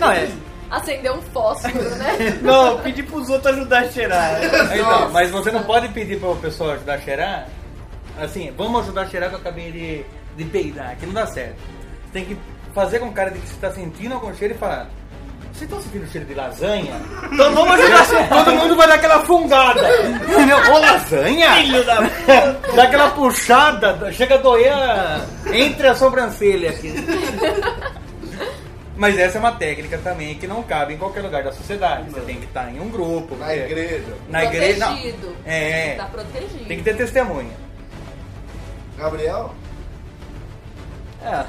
Não, é. Acender um fósforo, né? (laughs) Não, pedi pros outros ajudar a cheirar. Então, mas você não pode pedir pra pessoa ajudar a cheirar. Assim, vamos ajudar a cheirar que eu acabei de, de peidar, que não dá certo. Você tem que fazer com cara de que você tá sentindo algum cheiro e falar. Você tá sentindo cheiro de lasanha? Então vamos ajudar a cheirar. (laughs) Todo mundo vai dar aquela fungada. Entendeu? Ô, lasanha? Filho da (laughs) Dá aquela puxada, chega a doer a- entre a sobrancelha aqui. Mas essa é uma técnica também que não cabe em qualquer lugar da sociedade. Você tem que estar em um grupo. Na porque- igreja. Na igreja. não. Protegido. É. Tá protegido. Tem que ter testemunha. Gabriel? É,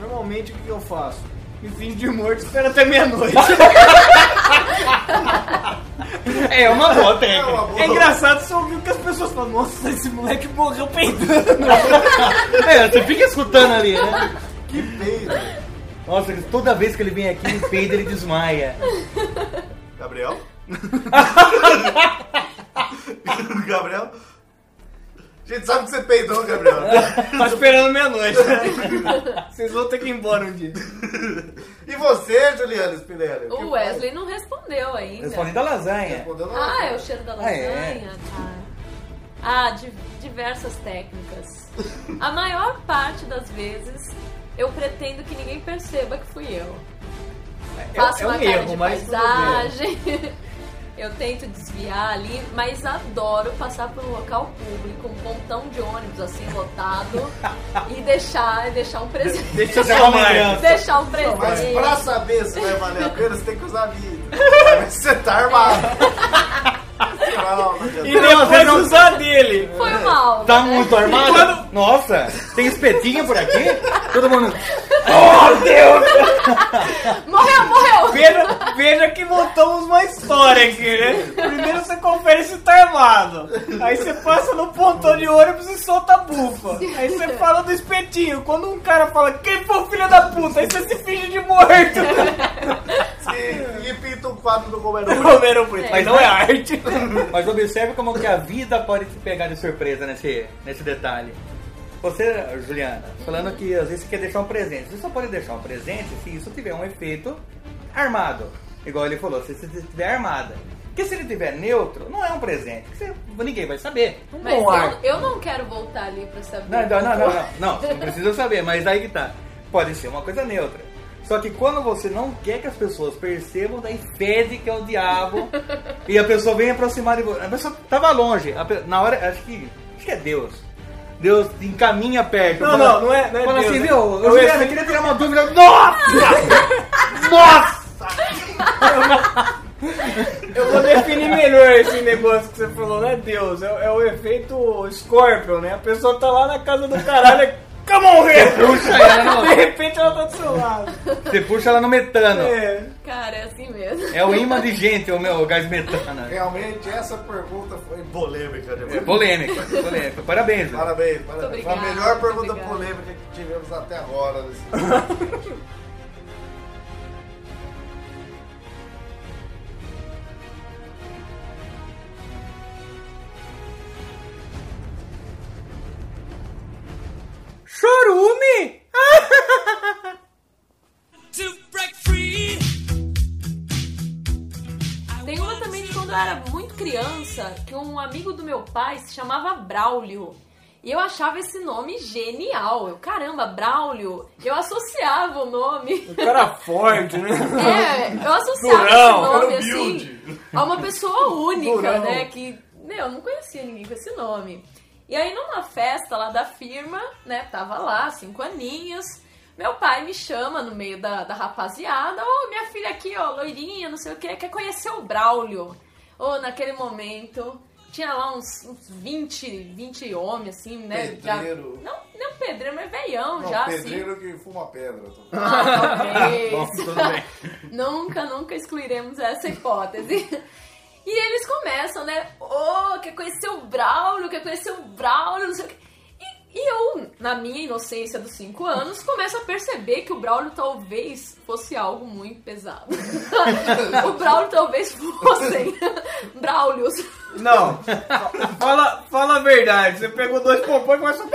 normalmente o que eu faço? Me finge de morto e espero até meia-noite. (laughs) É uma boa É técnica. uma boa. É engraçado você ouvir o que as pessoas falam. Nossa, esse moleque morreu peidando. (laughs) É, você fica escutando ali, né? Que peido. Nossa, toda vez que ele vem aqui, ele peida, ele desmaia. (laughs) Gabriel? (laughs) Gabriel? A gente sabe que você peidou, Gabriel. (laughs) Tá esperando meia-noite. Vocês vão ter que ir embora um dia. E você, Juliana Spinelli? O Wesley não respondeu ainda. Responde da lasanha. Respondeu na Ah, é o cheiro da Ah, lasanha, é? tá. Ah, di- diversas técnicas. A maior parte das vezes eu pretendo que ninguém perceba que fui eu. Faço é um uma cara erro, de mas paisagem. (laughs) Eu tento desviar ali, mas adoro passar por um local público, um pontão de ônibus assim lotado (laughs) e deixar, deixar um presente. Deixa é eu uma chamar. criança. (laughs) Deixar um Mas presente. pra saber se vai valer a pena, você tem que usar vidro. Você tá armado. Não, não. E depois usar dele. Foi mal. Tá né? muito armado? Nossa, tem espetinho por aqui? Todo mundo. (laughs) Oh, Deus! Morreu, morreu! Veja, veja que montamos uma história aqui, né? Primeiro você confere se tá armado. Aí você passa no pontão de ônibus e solta a bufa. Aí você fala do espetinho. Quando um cara fala, quem foi o filho da puta? Aí você se finge de morto. E, e pinta um quadro do Romero. Romero Brito. Mas não é arte. Mas observe como que a vida pode te pegar de surpresa nesse, nesse detalhe. Você, Juliana, falando que às vezes você quer deixar um presente. Você só pode deixar um presente se isso tiver um efeito armado. Igual ele falou, se você estiver armada. Porque se ele tiver neutro, não é um presente. Você- ninguém vai saber. Mas Bom ar. eu, eu não quero voltar ali pra saber. Não, não, não, não, não, não, não precisa saber, mas aí que tá. Pode ser uma coisa neutra. Só que quando você não quer que as pessoas percebam, daí fede que é o diabo (laughs) e a pessoa vem aproximar de você. A pessoa tava longe. a pe- na hora, acho que. Acho que é Deus. Deus te encaminha perto. Não, Fala- não, não é- não é Fala Deus, assim, viu? é Eu, eu queria tirar uma (laughs) dúvida. Nossa! Nossa! Eu vou definir melhor esse negócio que você falou, não é Deus, é, é o efeito Scorpion, né? A pessoa tá lá na casa do caralho, come on, here! Puxa ela no, De repente ela tá do seu lado. você puxa ela no metano. É, né? Cara, é assim mesmo. o imã de gente, o meu gás metano. Realmente, essa pergunta foi polêmica. É Demais. polêmica, polêmica. Parabéns. Parabéns, parabéns. Foi a melhor pergunta obrigada. polêmica que tivemos até agora. nesse- (laughs) Chorume! Tem uma também de quando eu era muito criança, que um amigo do meu pai se chamava Braulio. E eu achava esse nome genial. Eu, caramba, Braulio. Eu associava o nome. O cara forte, né? É, eu associava Durão, esse nome era assim a uma pessoa única, Durão. né? Que, meu, eu não conhecia ninguém com esse nome. E aí numa festa lá da firma, né? Tava lá, cinco aninhos. Meu pai me chama no meio da, da rapaziada, ô minha filha aqui, ó, loirinha, não sei o que, quer conhecer o Braulio. Ô, naquele momento, tinha lá uns, uns 20, 20 homens, assim, né? já- Pedreiro. não, não pedreiro, mas veião Não, já, assim. pedreiro que fuma pedra. tô- Ah, (laughs) talvez. Bom, (laughs) nunca, nunca excluiremos essa hipótese. E eles começam, né? Oh, quer conhecer o Braulio, quer conhecer o Braulio, não sei o quê. E, e eu, na minha inocência dos 5 anos, começo a perceber que o Braulio talvez fosse algo muito pesado. (laughs) o Braulio talvez fossem (laughs) Braulios. Não, fala, fala a verdade. Você pegou dois pompons e começou.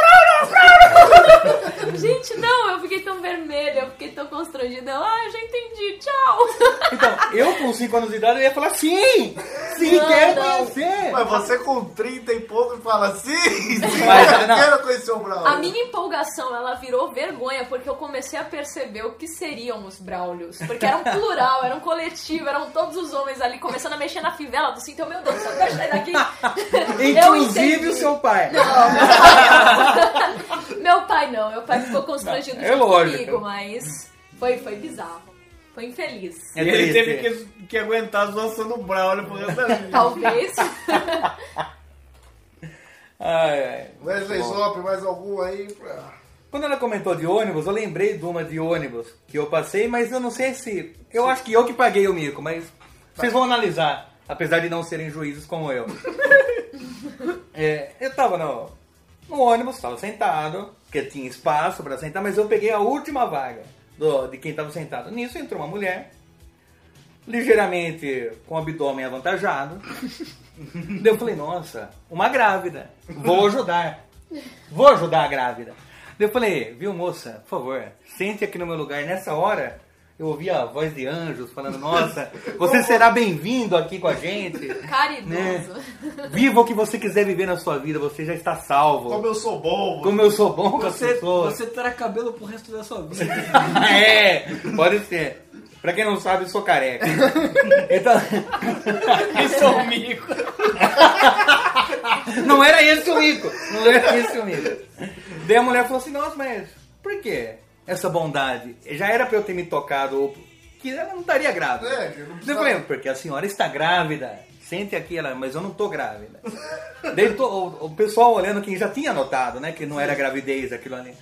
Gente, não, eu fiquei tão vermelha, eu fiquei tão constrangida. Eu, ah, já entendi, tchau. Então, eu com 5 anos de idade, eu ia falar sim! Sim, Não, quero não. conhecer! Mas você com 30 e pouco fala sim, sim, Mas, não. quero conhecer o Braulio. A minha empolgação, ela virou vergonha, porque eu comecei a perceber o que seriam os Braulios. Porque era um plural, era um coletivo, eram todos os homens ali começando a mexer na fivela do cinto. Eu, Meu Deus, deixa eu sair daqui. (laughs) Inclusive o seu pai. (laughs) Meu pai não, meu pai ficou constrangido É lógico. comigo, mas foi, foi bizarro. Foi infeliz. É ele triste. teve que, que aguentar a zoação do Braulio pro resto da vida. Talvez. (laughs) Ai, ai. Wesley Zop, mais algum aí? pra- Quando ela comentou de ônibus, eu lembrei de uma de ônibus que eu passei, mas eu não sei se. Eu acho que eu que paguei o mico, mas vocês vão analisar, apesar de não serem juízes como eu. (laughs) É, eu tava no, no ônibus, tava sentado, porque tinha espaço para sentar, mas eu peguei a última vaga do- de quem tava sentado. Nisso entrou uma mulher, ligeiramente com o abdômen avantajado. (laughs) Daí eu falei, nossa, uma grávida, vou ajudar. Vou ajudar a grávida. Daí eu falei, viu moça, por favor, sente aqui no meu lugar. Nessa hora, eu ouvi a voz de anjos falando, nossa, você será bem-vindo aqui com a gente. Caridoso. Né? Viva o que você quiser viver na sua vida, você já está salvo. Como eu sou bom. Como eu sou bom com as Você, pessoas. você terá cabelo pro resto da sua vida. (laughs) é, pode ser. Pra quem não sabe, eu sou careca. (laughs) Então, Isso é um mico. (laughs) não era esse o mico. Não era esse o mico. Daí a mulher falou assim, nossa, mas por que essa bondade? Já era pra eu ter me tocado, ou que ela não estaria grávida. É, que não Daí precisa- eu falei, porque a senhora está grávida. Sente aqui, ela, mas eu não tô grávida. Daí to- o, o pessoal olhando, quem já tinha notado, né, que não era gravidez aquilo ali.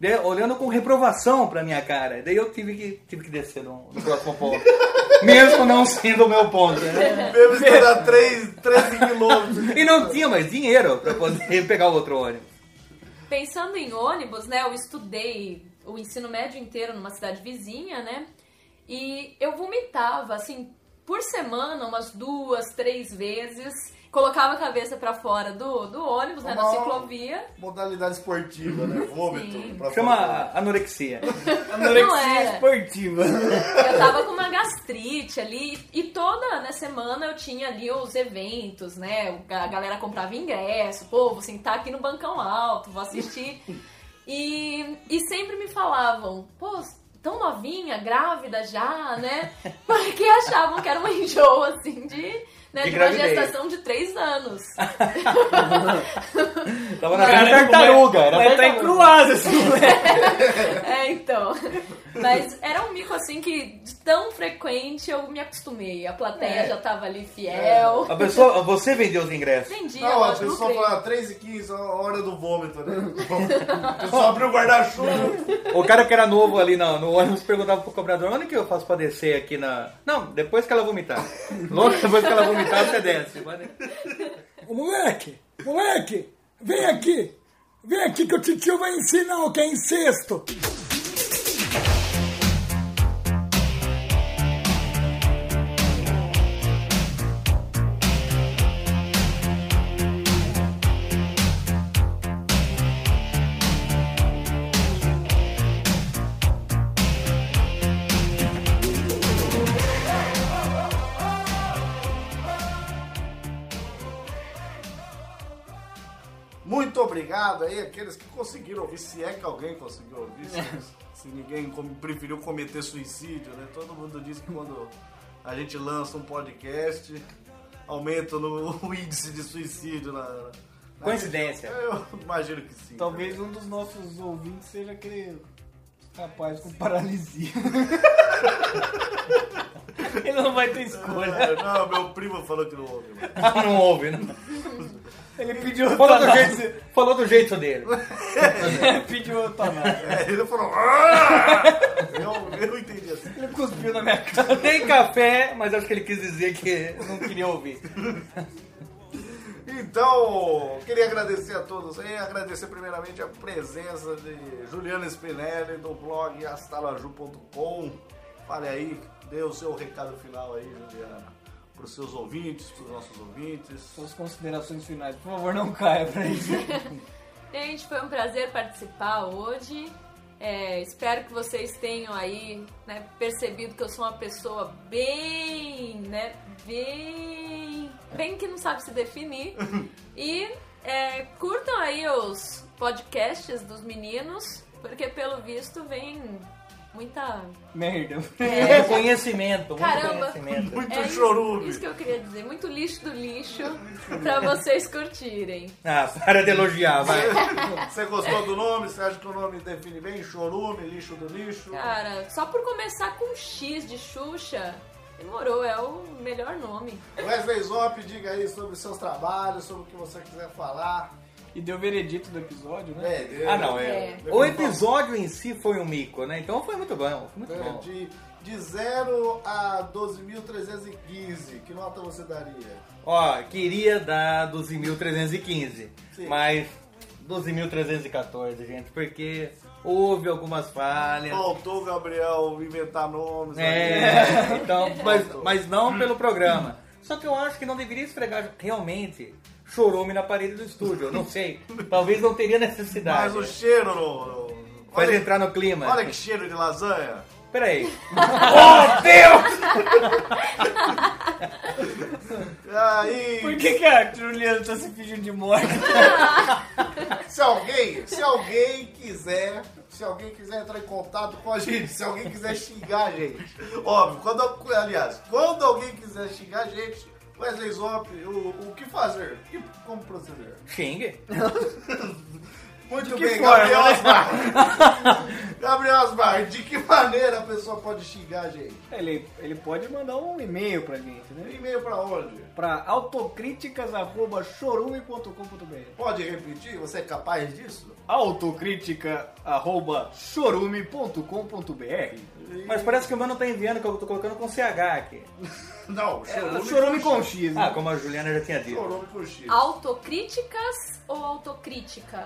Daí, olhando com reprovação pra minha cara. Daí eu tive que, tive que descer no, no próximo ponto. (laughs) Mesmo não sendo o meu ponto, né? Mesmo estando a 3, 13 quilômetros. E não tinha mais dinheiro pra poder (laughs) pegar o outro ônibus. Pensando em ônibus, né? Eu estudei o ensino médio inteiro numa cidade vizinha, né? E eu vomitava, assim, por semana, umas duas, três vezes. Colocava a cabeça pra fora do, do ônibus, né? Na ciclovia. Modalidade esportiva, né? Vômito. Chama fora. anorexia. (laughs) Anorexia era. esportiva. Eu tava com uma gastrite ali e toda né, semana eu tinha ali os eventos, né? A galera comprava ingresso, pô, vou sentar aqui no bancão alto, vou assistir. E, e sempre me falavam, pô, tão novinha, grávida já, né? (laughs) Porque achavam que era uma enjoo, assim, de, né, De de, uma gravidez. gestação de três anos. (laughs) Tava na da tartaruga. Era Vai tá em tartaruga. Croácia esse moleque. (laughs) É, então. Mas era um mico assim que de tão frequente eu me acostumei. A plateia já tava ali fiel. A pessoa, você vendeu os ingressos. Vendi, Não, a pessoa lucrei. fala 3 e 15, a hora do vômito, né? (laughs) O pessoal abriu o guarda-chuva. O cara que era novo ali no, no ônibus perguntava pro cobrador, onde que eu faço pra descer aqui na... Não, depois que ela vomitar. Logo depois que ela vomitar, você desce. Ô, moleque, moleque, vem aqui. Vem aqui que o titio vai ensinar o que é incesto. Obrigado aí, aqueles que conseguiram ouvir, se é que alguém conseguiu ouvir, se, se ninguém preferiu cometer suicídio, né? Todo mundo diz que quando a gente lança um podcast, aumenta no, o índice de suicídio na. na- Coincidência. Eu imagino que sim. Talvez um dos nossos ouvintes seja aquele rapaz com paralisia. Ele não vai ter escolha. É, não, meu primo falou que não ouve. mano. Ah, (laughs) não ouve, né? Ele pediu Falou do eutanásia. jeito, falou do jeito dele. (laughs) pediu eutanásia. É, ele falou. "Ah!" eu, eu entendi assim. Ele cuspiu na minha cara. (laughs) Tem café, mas acho que ele quis dizer que não queria ouvir. Então, queria agradecer a todos aí, agradecer primeiramente a presença de Juliana Spinelli do blog astalaju.com. Fale aí, dê o seu recado final aí, Juliana, para os seus ouvintes, para os nossos ouvintes. Suas considerações finais, por favor, não caia pra isso. (laughs) Gente, foi um prazer participar hoje. É, espero que vocês tenham aí né, percebido que eu sou uma pessoa bem, né, bem, bem que não sabe se definir. (laughs) E é, curtam aí os podcasts dos meninos, porque pelo visto vem muita Merda. É, conhecimento, muito Caramba. conhecimento. Muito é isso, chorume. isso que eu queria dizer, muito lixo do lixo pra vocês curtirem. Ah, para de elogiar, vai. (laughs) Você gostou do nome? Você acha que o nome define bem? Chorume, lixo do lixo? Cara, só por começar com X de Xuxa, demorou, é o melhor nome. Wesley Zop, diga aí sobre os seus trabalhos, sobre o que você quiser falar. E deu veredito do episódio, né? É, Ah, não, é. É. O episódio em si foi um mico, né? Então foi muito bom, foi muito É, bom. De, de 0 a 12.315, que nota você daria? Ó, queria dar 12.315, Sim. mas 12.314, gente, porque houve algumas falhas. Faltou o Gabriel inventar nomes. ali. É, então, mas, mas não pelo programa. Só que eu acho que não deveria esfregar realmente chorume na parede do estúdio. Eu não sei. (laughs) Talvez não teria necessidade. Mas o cheiro no... no- Faz olha, entrar no clima. olha que cheiro de lasanha. Peraí. (laughs) oh, Deus! (laughs) Aí, Por que, que a Juliana tá se fingindo de morte? se alguém, se alguém quiser, se alguém quiser entrar em contato com a gente, se alguém quiser xingar a gente, óbvio, quando, aliás, quando alguém quiser xingar a gente, Wesley Zop, o, o que fazer? Que- como proceder? Xingue. (laughs) Muito que bem, forma, Gabriel né? Asmar. (laughs) Gabriel Asmar, de que maneira a pessoa pode xingar a gente? Ele, ele pode mandar um e-mail pra gente, né? E-mail pra onde? Pra autocríticas.chorume.com.br Pode repetir? Você é capaz disso? autocrítica.chorume.com.br Mas parece que o meu não tá enviando, que eu tô colocando com CH aqui. (laughs) Não, É, chorume, chorume com X, Ah, né? como a Juliana já tinha dito. Chorume com X. Autocríticas ou autocrítica?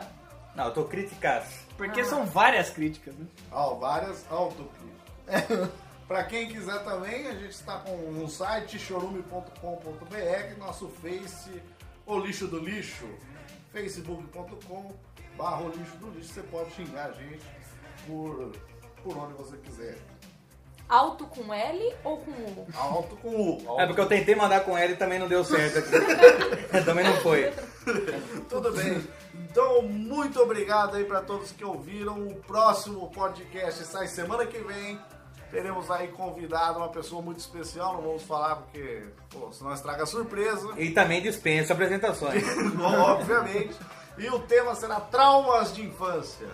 Criticando. Porque são várias críticas, né? Ó, várias autocríticas. (laughs) Pra quem quiser também, a gente está com um site chorume.com.br, nosso Face, o lixo do lixo, facebook.com barra lixo do lixo, você pode xingar a gente por, por onde você quiser. Alto com L ou com U? Alto com U. É porque eu tentei mandar com ela e também não deu certo aqui. (laughs) também não foi. Tudo bem. Então, muito obrigado aí para todos que ouviram. O próximo podcast sai semana que vem. Teremos aí convidado uma pessoa muito especial, não vamos falar porque, pô, senão estraga a surpresa. E também dispensa apresentações. (laughs) Obviamente. E o tema será traumas de infância.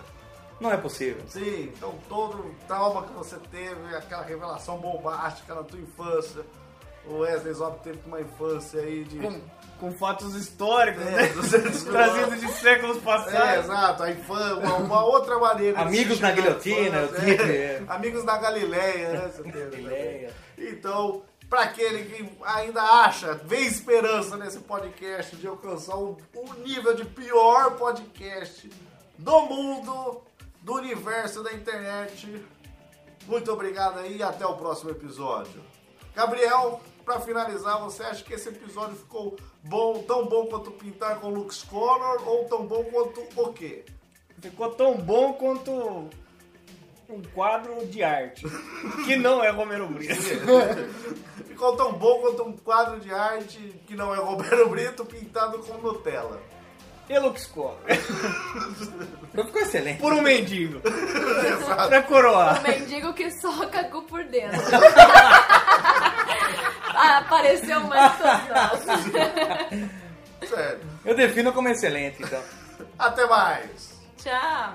Não é possível. Sim, então todo trauma que você teve, aquela revelação bombástica na tua infância. O Wesley Zop teve uma infância aí de. Com, com fatos históricos, É, né? (laughs) Trazidos de séculos É, passados. exato, a infância, uma, uma outra maneira. de Amigos na guilhotina, infância, eu tive, é. é. Amigos na Galileia, né? Você teve, Galileia. Então, pra aquele que ainda acha, vê esperança nesse podcast de alcançar o, o nível de pior podcast do mundo, do universo da internet. Muito obrigado aí e até o próximo episódio. Gabriel, pra finalizar, você acha que esse episódio ficou bom, tão bom quanto pintar com Lux Color ou tão bom quanto o quê? Ficou tão bom quanto um quadro de arte. Que não é Romero Brito. (laughs) Ficou tão bom quanto um quadro de arte que não é Roberto Brito pintado com Nutella. E Lux Color. Então ficou excelente. Por um mendigo. Exato. Pra coroar. O mendigo que só cagou por dentro. (laughs) ah, apareceu mais Sério. Eu defino como excelente, então. Até mais. Tchau.